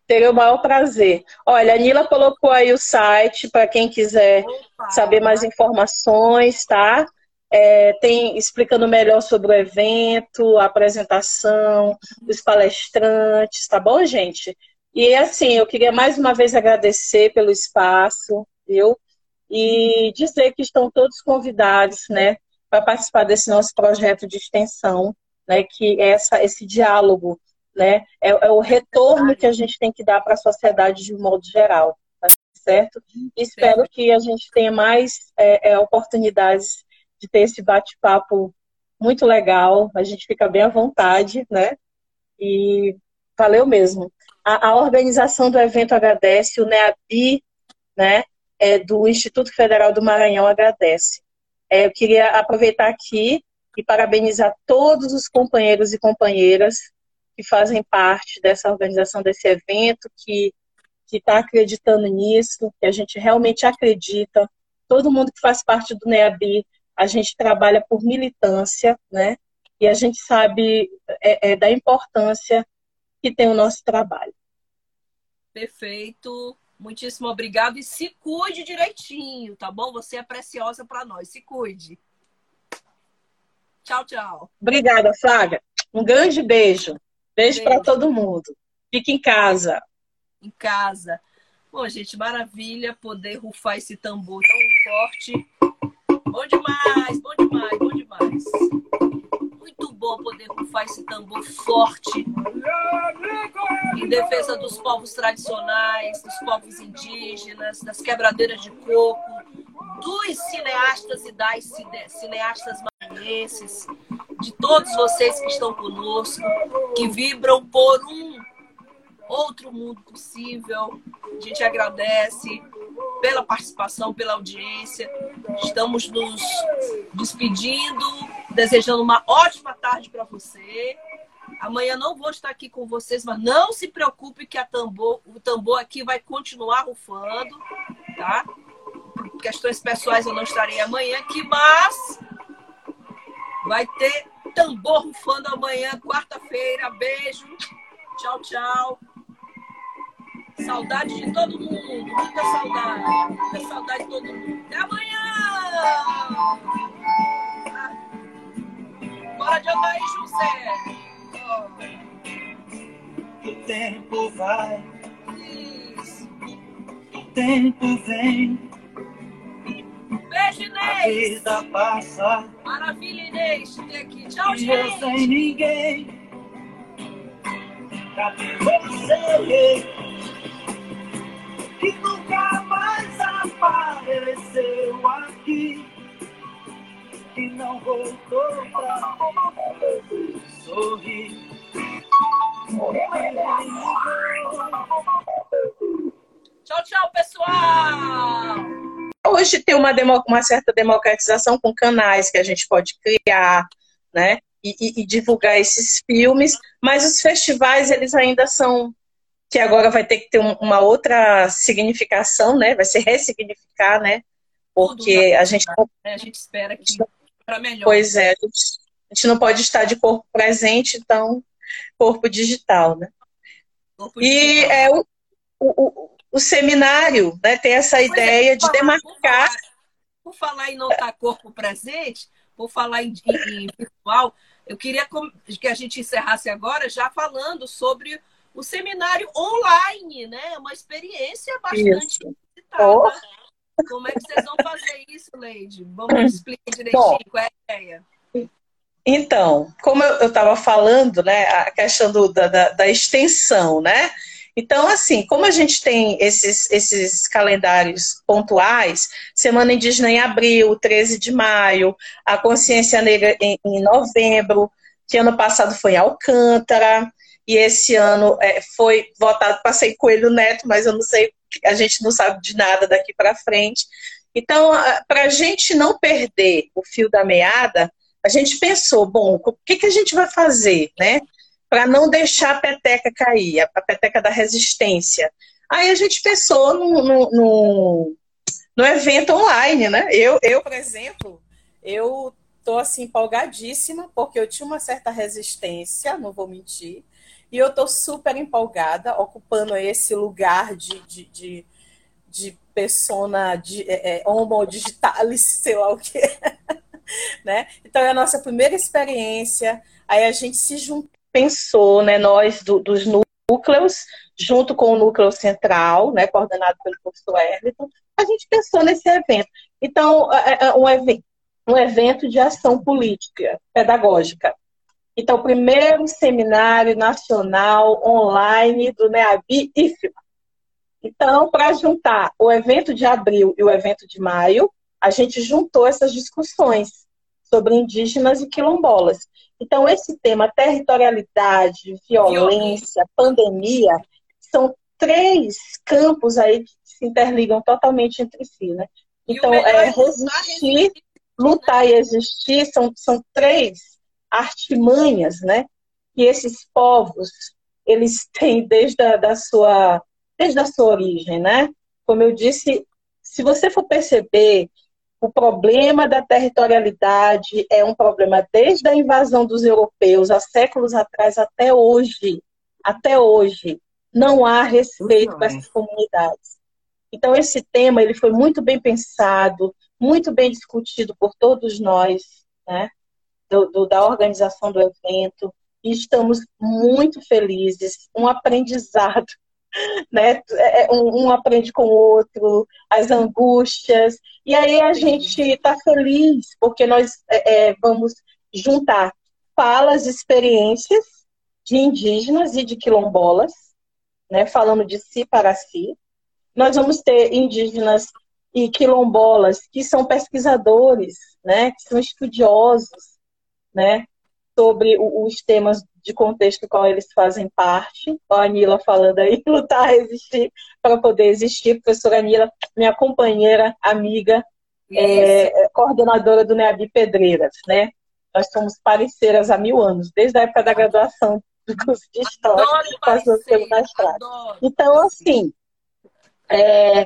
Teria o maior prazer. Olha, a Nila colocou aí o site para quem quiser Opa. saber mais informações, tá? É, tem explicando melhor sobre o evento, a apresentação, os palestrantes, tá bom, gente? E assim, eu queria mais uma vez agradecer pelo espaço, viu? E dizer que estão todos convidados, né, para participar desse nosso projeto de extensão, né, que é essa, esse diálogo né? É, é o retorno que a gente tem que dar para a sociedade de um modo geral, tá certo? E espero que a gente tenha mais é, é, oportunidades de ter esse bate-papo muito legal, a gente fica bem à vontade, né? E valeu mesmo. A, a organização do evento agradece, o NEABI, né, é, do Instituto Federal do Maranhão agradece. É, eu queria aproveitar aqui e parabenizar todos os companheiros e companheiras que fazem parte dessa organização desse evento, que está acreditando nisso, que a gente realmente acredita. Todo mundo que faz parte do NEABI, a gente trabalha por militância, né? E a gente sabe é, é, da importância que tem o nosso trabalho.
Perfeito. Muitíssimo obrigado e se cuide direitinho, tá bom? Você é preciosa para nós. Se cuide. Tchau, tchau.
Obrigada, Flávia. Um grande beijo. Beijo, para todo mundo. Fique em casa.
Em casa. Bom, gente, maravilha poder rufar esse tambor tão forte. Bom demais, bom demais, bom demais. Muito bom poder rufar esse tambor forte em defesa dos povos tradicionais, dos povos indígenas, das quebradeiras de coco, dos cineastas e das cineastas maranhenses, de todos vocês que estão conosco, que vibram por um outro mundo possível. A gente agradece pela participação, pela audiência. Estamos nos despedindo, desejando uma ótima tarde para você. Amanhã não vou estar aqui com vocês, mas não se preocupe que tambor, o tambor aqui vai continuar rufando, tá? Por questões pessoais eu não estarei amanhã aqui, mas vai ter tambor rufando amanhã, quarta-feira. Beijo. Tchau, tchau. Saudade de todo mundo. Muita saudade. Muita saudade de todo mundo. Até amanhã. Bora de andar aí, José.
O tempo vai. Isso. O tempo vem.
Beijo, Inês.
A vida passa.
Maravilha, Inês, te ter aqui. Tchau,
e
gente.
eu sem ninguém. Cadê você? Que nunca mais apareceu aqui. E não voltou pra sorrir.
Tchau, tchau, pessoal!
Hoje tem uma, uma certa democratização com canais que a gente pode criar, né? e, e, divulgar esses filmes, mas os festivais eles ainda são que agora vai ter que ter um, uma outra significação, né? Vai se ressignificar, né? Porque a gente
né? a gente espera que para melhor.
Pois é, a gente, não pode estar de corpo presente, então corpo digital, né? Corpo e digital. é o, o, o, seminário, né? Tem essa pois é, ideia é, de demarcar.
Por falar, por falar em não estar corpo presente, por falar em, em virtual, eu queria que a gente encerrasse agora já falando sobre o seminário online, né? É uma experiência bastante visitada. Oh. Como é que vocês vão fazer isso, Leide? Vamos explicar direitinho Bom, qual é a ideia.
Então, como eu estava falando, né, a questão do, da, da, da extensão, né? Então, assim, como a gente tem esses, esses calendários pontuais, Semana Indígena em abril, 13 de maio, a Consciência Negra em, em novembro, que ano passado foi em Alcântara, e esse ano é, foi votado para Coelho Neto, mas eu não sei, a gente não sabe de nada daqui para frente. Então, para a gente não perder o fio da meada, a gente pensou, bom, o que, que a gente vai fazer, né? para não deixar a peteca cair, a peteca da resistência. Aí a gente pensou no, no, no, no evento online, né?
Eu, eu, por exemplo, eu tô assim empolgadíssima porque eu tinha uma certa resistência, não vou mentir, e eu tô super empolgada, ocupando esse lugar de, de, de, de persona de, é, é, homo digitalis, *laughs* sei lá o que. *laughs* né? Então é a nossa primeira experiência. Aí a gente se juntou
pensou, né, nós do, dos núcleos, junto com o núcleo central, né, coordenado pelo professor Erliton, a gente pensou nesse evento. Então, é, é um evento, um evento de ação política, pedagógica. Então, o primeiro seminário nacional online do NEABI IFMA. Então, para juntar o evento de abril e o evento de maio, a gente juntou essas discussões sobre indígenas e quilombolas. Então, esse tema, territorialidade, violência, pandemia, são três campos aí que se interligam totalmente entre si, né? Então, é, é resistir, lutar e existir são, são três artimanhas, né? Que esses povos, eles *laughs* têm desde a da sua, desde a sua origem, né? Como eu disse, se você for perceber, o problema da territorialidade é um problema desde a invasão dos europeus há séculos atrás até hoje. Até hoje não há respeito para essas comunidades. Então esse tema ele foi muito bem pensado, muito bem discutido por todos nós, né? Do, do, da organização do evento e estamos muito felizes, um aprendizado *laughs* né? É, é, um, um, aprende com o outro, as angústias. E aí a gente está feliz porque nós é, é, vamos juntar falas, experiências de indígenas e de quilombolas, né? Falando de si para si. Nós vamos ter indígenas e quilombolas que são pesquisadores, né? Que são estudiosos, né? Sobre os temas de contexto qual eles fazem parte. A Anila falando aí, *laughs* lutar, resistir para poder existir. Professora Anila, minha companheira, amiga, é, coordenadora do NEABI Pedreiras, né? Nós somos parceiras há mil anos, desde a época da graduação do curso de História, passou pelo mestrado. Então, assim, é,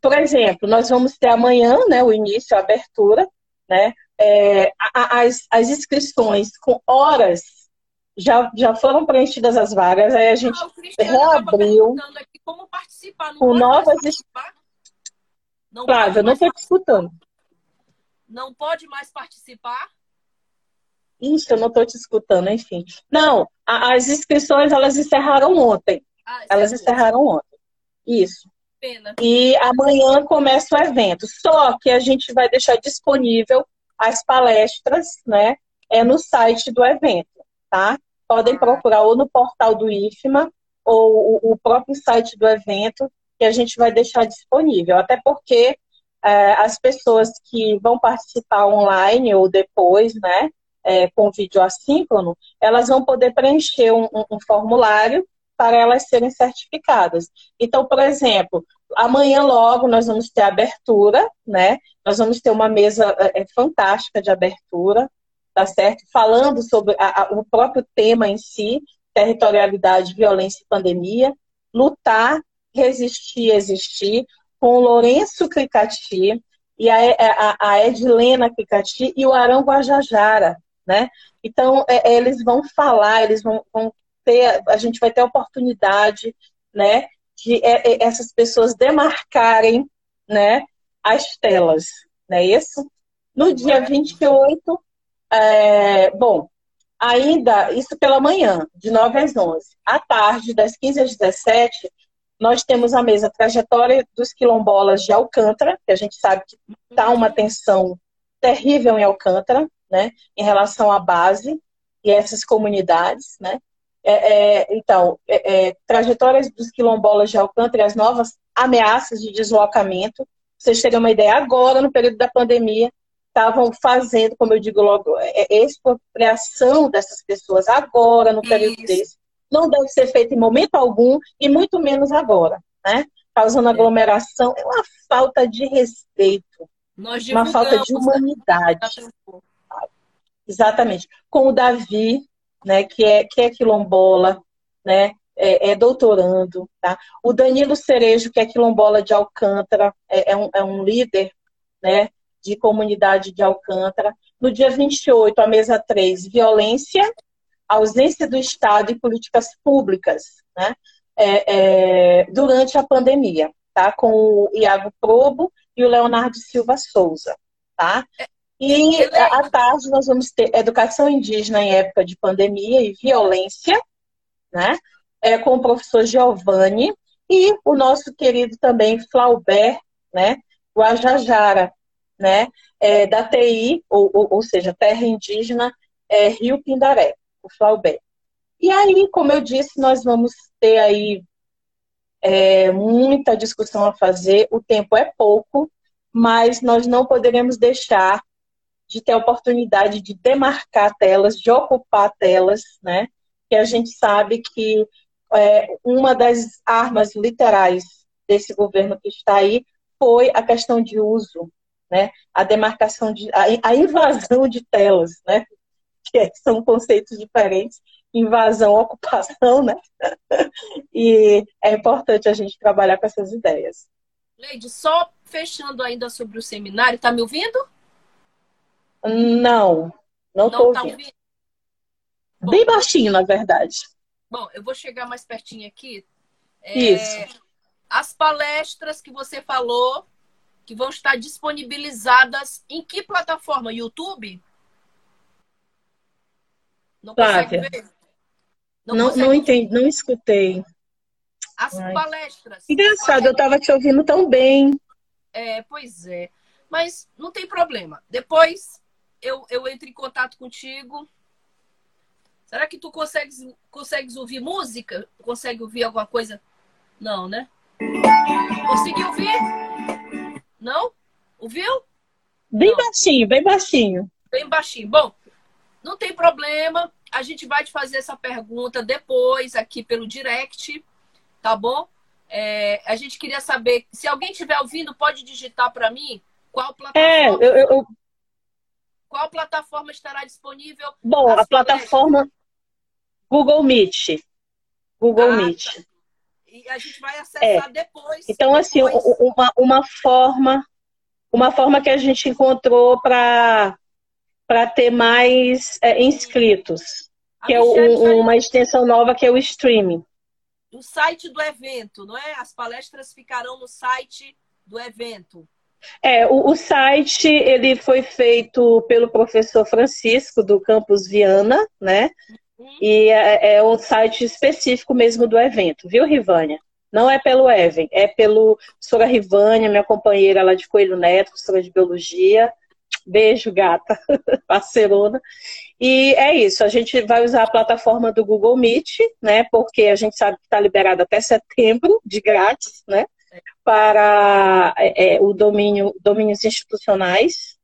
por exemplo, nós vamos ter amanhã, né, o início, a abertura, né, é, as, as inscrições com horas já, já foram preenchidas as vagas, aí a gente não, reabriu
como participar, não
com novas. Participar? Não Flávia, eu não estou te escutando.
Não pode mais participar?
Isso, eu não estou te escutando, enfim. Não, as inscrições elas encerraram ontem. Ah, elas é encerraram ontem. Isso.
Pena.
E amanhã começa o evento. Só que a gente vai deixar disponível as palestras, né? É no site do evento tá? Podem procurar ou no portal do IFMA ou o próprio site do evento, que a gente vai deixar disponível. Até porque é, as pessoas que vão participar online ou depois, né, é, com vídeo assíncrono, elas vão poder preencher um, um, um formulário para elas serem certificadas. Então, por exemplo, amanhã logo nós vamos ter abertura, né? Nós vamos ter uma mesa é, fantástica de abertura tá certo? Falando sobre a, a, o próprio tema em si, territorialidade, violência e pandemia, lutar, resistir, existir, com o Lourenço Cricati e a, a, a Edilena Cricati e o Arão Guajajara, né? Então, é, eles vão falar, eles vão, vão, ter, a gente vai ter a oportunidade, né, de é, é essas pessoas demarcarem, né, as telas, não é isso? No dia 28, é, bom, ainda, isso pela manhã, de 9 às 11. À tarde, das 15 às 17, nós temos a mesa Trajetória dos Quilombolas de Alcântara, que a gente sabe que está uma tensão terrível em Alcântara, né, em relação à base e essas comunidades, né. É, é, então, é, é Trajetórias dos Quilombolas de Alcântara e as novas ameaças de deslocamento. Vocês terem uma ideia, agora, no período da pandemia, estavam fazendo, como eu digo logo, é, é, expropriação dessas pessoas agora, no período Isso. desse. Não deve ser feito em momento algum, e muito menos agora, né? Causando aglomeração. É uma falta de respeito, uma falta de humanidade. Exatamente. Com o Davi, né, que é, que é quilombola, né, é, é, doutorando. Tá? O Danilo Cerejo, que é quilombola de Alcântara, é, é, um, é um líder né, de comunidade de Alcântara. No dia 28, a mesa 3, violência, ausência do Estado e políticas públicas, né? É, é, durante a pandemia, tá? Com o Iago Probo e o Leonardo Silva Souza, tá? E à tarde nós vamos ter educação indígena em época de pandemia e violência, né? É, com o professor Giovanni e o nosso querido também Flaubert, né? Guajajara, né, é, da TI, ou, ou, ou, seja, Terra Indígena é, Rio Pindaré, o Flaubert. E aí, como eu disse, nós vamos ter aí é, muita discussão a fazer, o tempo é pouco, mas nós não poderemos deixar de ter a oportunidade de demarcar telas, de ocupar telas, né? Que a gente sabe que é, uma das armas literais desse governo que está aí foi a questão de uso né? A demarcação de a, a invasão de telas, né? Que é, são conceitos diferentes, invasão, *laughs* ocupação, né? e é importante a gente trabalhar com essas ideias.
Leide, só fechando ainda sobre o seminário, tá me ouvindo?
Não, não estou tá ouvindo. ouvindo. Bem baixinho, na verdade.
Bom, eu vou chegar mais pertinho aqui.
É, Isso.
As palestras que você falou que vão estar disponibilizadas em que plataforma? YouTube?
Não Flávia, consegue ver? Não, não, não entendi, não escutei.
As Ai. palestras.
Engraçado, eu estava te ouvindo tão bem.
É, pois é. Mas não tem problema. Depois eu, eu entro em contato contigo. Será que tu consegues, consegues ouvir música? Consegue ouvir alguma coisa? Não, né? Conseguiu ouvir? Não? Ouviu?
Bem
não.
baixinho, bem baixinho.
Bem baixinho. Bom, não tem problema. A gente vai te fazer essa pergunta depois aqui pelo direct, tá bom? É, a gente queria saber, se alguém estiver ouvindo, pode digitar para mim qual plataforma.
É, eu, eu...
Qual plataforma estará disponível?
Bom, a plataforma Google Meet. Google ah, Meet. Tá
e a gente vai acessar é. depois.
Então, assim, depois. assim, uma, uma forma, uma forma que a gente encontrou para para ter mais é, inscritos, a que é um, uma extensão nova que é o streaming.
O site do evento, não é? As palestras ficarão no site do evento.
É, o, o, site ele foi feito pelo professor Francisco do Campus Viana, né? E é, é um site específico mesmo do evento, viu, Rivânia? Não é pelo Even, é pelo Sora Rivânia, minha companheira lá de Coelho Neto, professora de Biologia. Beijo, gata, *laughs* parcerona. E é isso, a gente vai usar a plataforma do Google Meet, né? Porque a gente sabe que está liberado até setembro, de grátis, né? Para é, é, o domínio, domínios institucionais.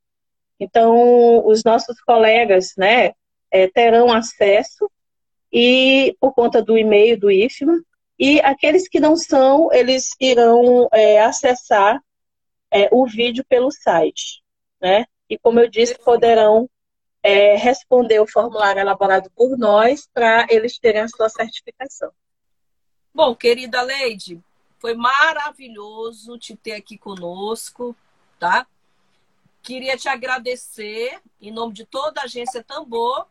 Então, os nossos colegas, né, é, terão acesso e por conta do e-mail do IFMA e aqueles que não são, eles irão é, acessar é, o vídeo pelo site, né? E como eu disse, poderão é, responder o formulário elaborado por nós para eles terem a sua certificação.
Bom, querida Leide, foi maravilhoso te ter aqui conosco, tá? Queria te agradecer em nome de toda a agência Tambor.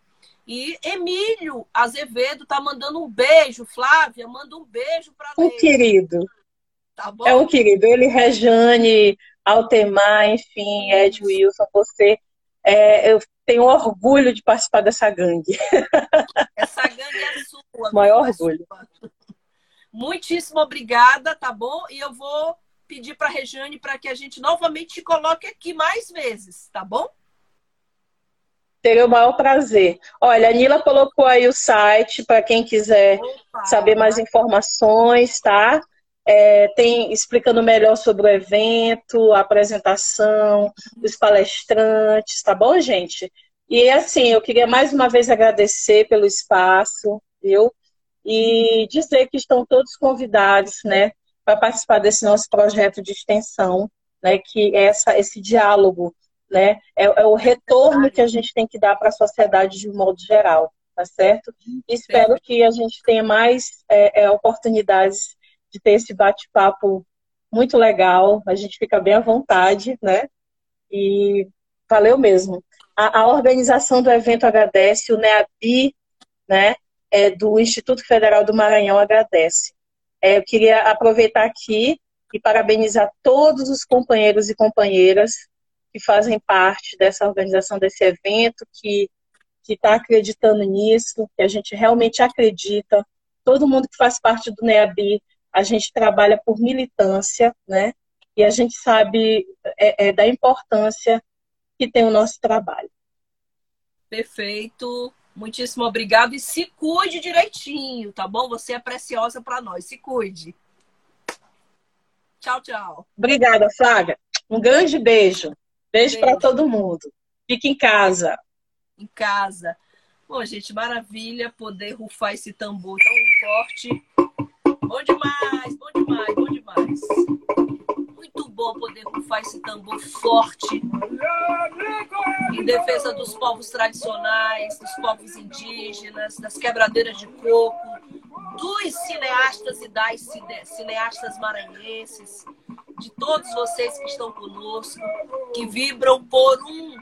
E Emílio Azevedo tá mandando um beijo, Flávia, manda um beijo para
Um querido.
Tá bom?
É um querido. Ele, Rejane, Altemar, enfim, Ed Wilson, você. É, eu tenho orgulho de participar dessa gangue.
Essa gangue é sua.
Maior
é
orgulho.
Sua. Muitíssimo obrigada, tá bom? E eu vou pedir para a Rejane para que a gente novamente te coloque aqui mais vezes, tá bom?
Teria o maior prazer. Olha, a Nila colocou aí o site para quem quiser
Opa,
saber mais informações, tá? É, tem explicando melhor sobre o evento, a apresentação, os palestrantes, tá bom, gente? E assim, eu queria mais uma vez agradecer pelo espaço, viu? E dizer que estão todos convidados, né, para participar desse nosso projeto de extensão, né, que é essa, esse diálogo, né, é, é o retorno que a gente tem que dar para a sociedade de um modo geral, tá certo? E espero que a gente tenha mais é, é, oportunidades de ter esse bate-papo muito legal, a gente fica bem à vontade, né? E valeu mesmo. A, a organização do evento agradece, o NEABI, né, é, do Instituto Federal do Maranhão agradece. É, eu queria aproveitar aqui e parabenizar todos os companheiros e companheiras que fazem parte dessa organização desse evento, que está acreditando nisso, que a gente realmente acredita. Todo mundo que faz parte do NEABI a gente trabalha por militância, né? E a gente sabe é, é, da importância que tem o nosso trabalho.
Perfeito. Muitíssimo obrigado e se cuide direitinho, tá bom? Você é preciosa para nós. Se cuide. Tchau, tchau.
Obrigada, Flávia. Um grande beijo. Beijo, beijo. para todo mundo. Fique em casa.
Em casa. Bom, gente, maravilha poder rufar esse tambor tão forte. Bom demais, bom demais, bom demais. Bom poder rufar esse tambor forte em defesa dos povos tradicionais, dos povos indígenas, das quebradeiras de coco, dos cineastas e das cineastas maranhenses, de todos vocês que estão conosco, que vibram por um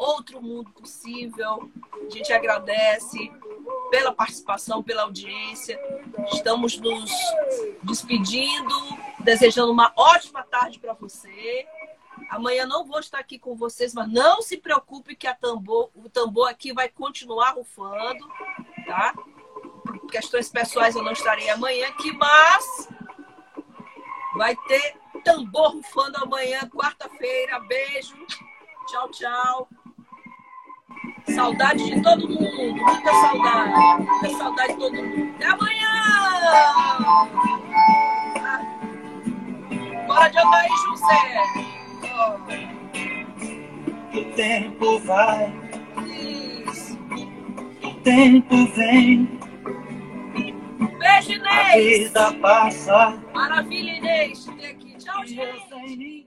outro mundo possível. A gente agradece pela participação, pela audiência. Estamos nos despedindo, desejando uma ótima tarde para você. Amanhã não vou estar aqui com vocês, mas não se preocupe que tambor, o tambor aqui vai continuar rufando, tá? Por questões pessoais eu não estarei amanhã aqui, mas vai ter tambor rufando amanhã, quarta-feira. Beijo. Tchau, tchau. Saudade de todo mundo, muita saudade. Muita saudade de todo mundo. Até amanhã! Bora de andar aí, José.
O tempo vai,
Isso.
o tempo vem,
Beijo,
a
Inês.
vida passa
Maravilha, Inês. Aqui. Tchau, gente.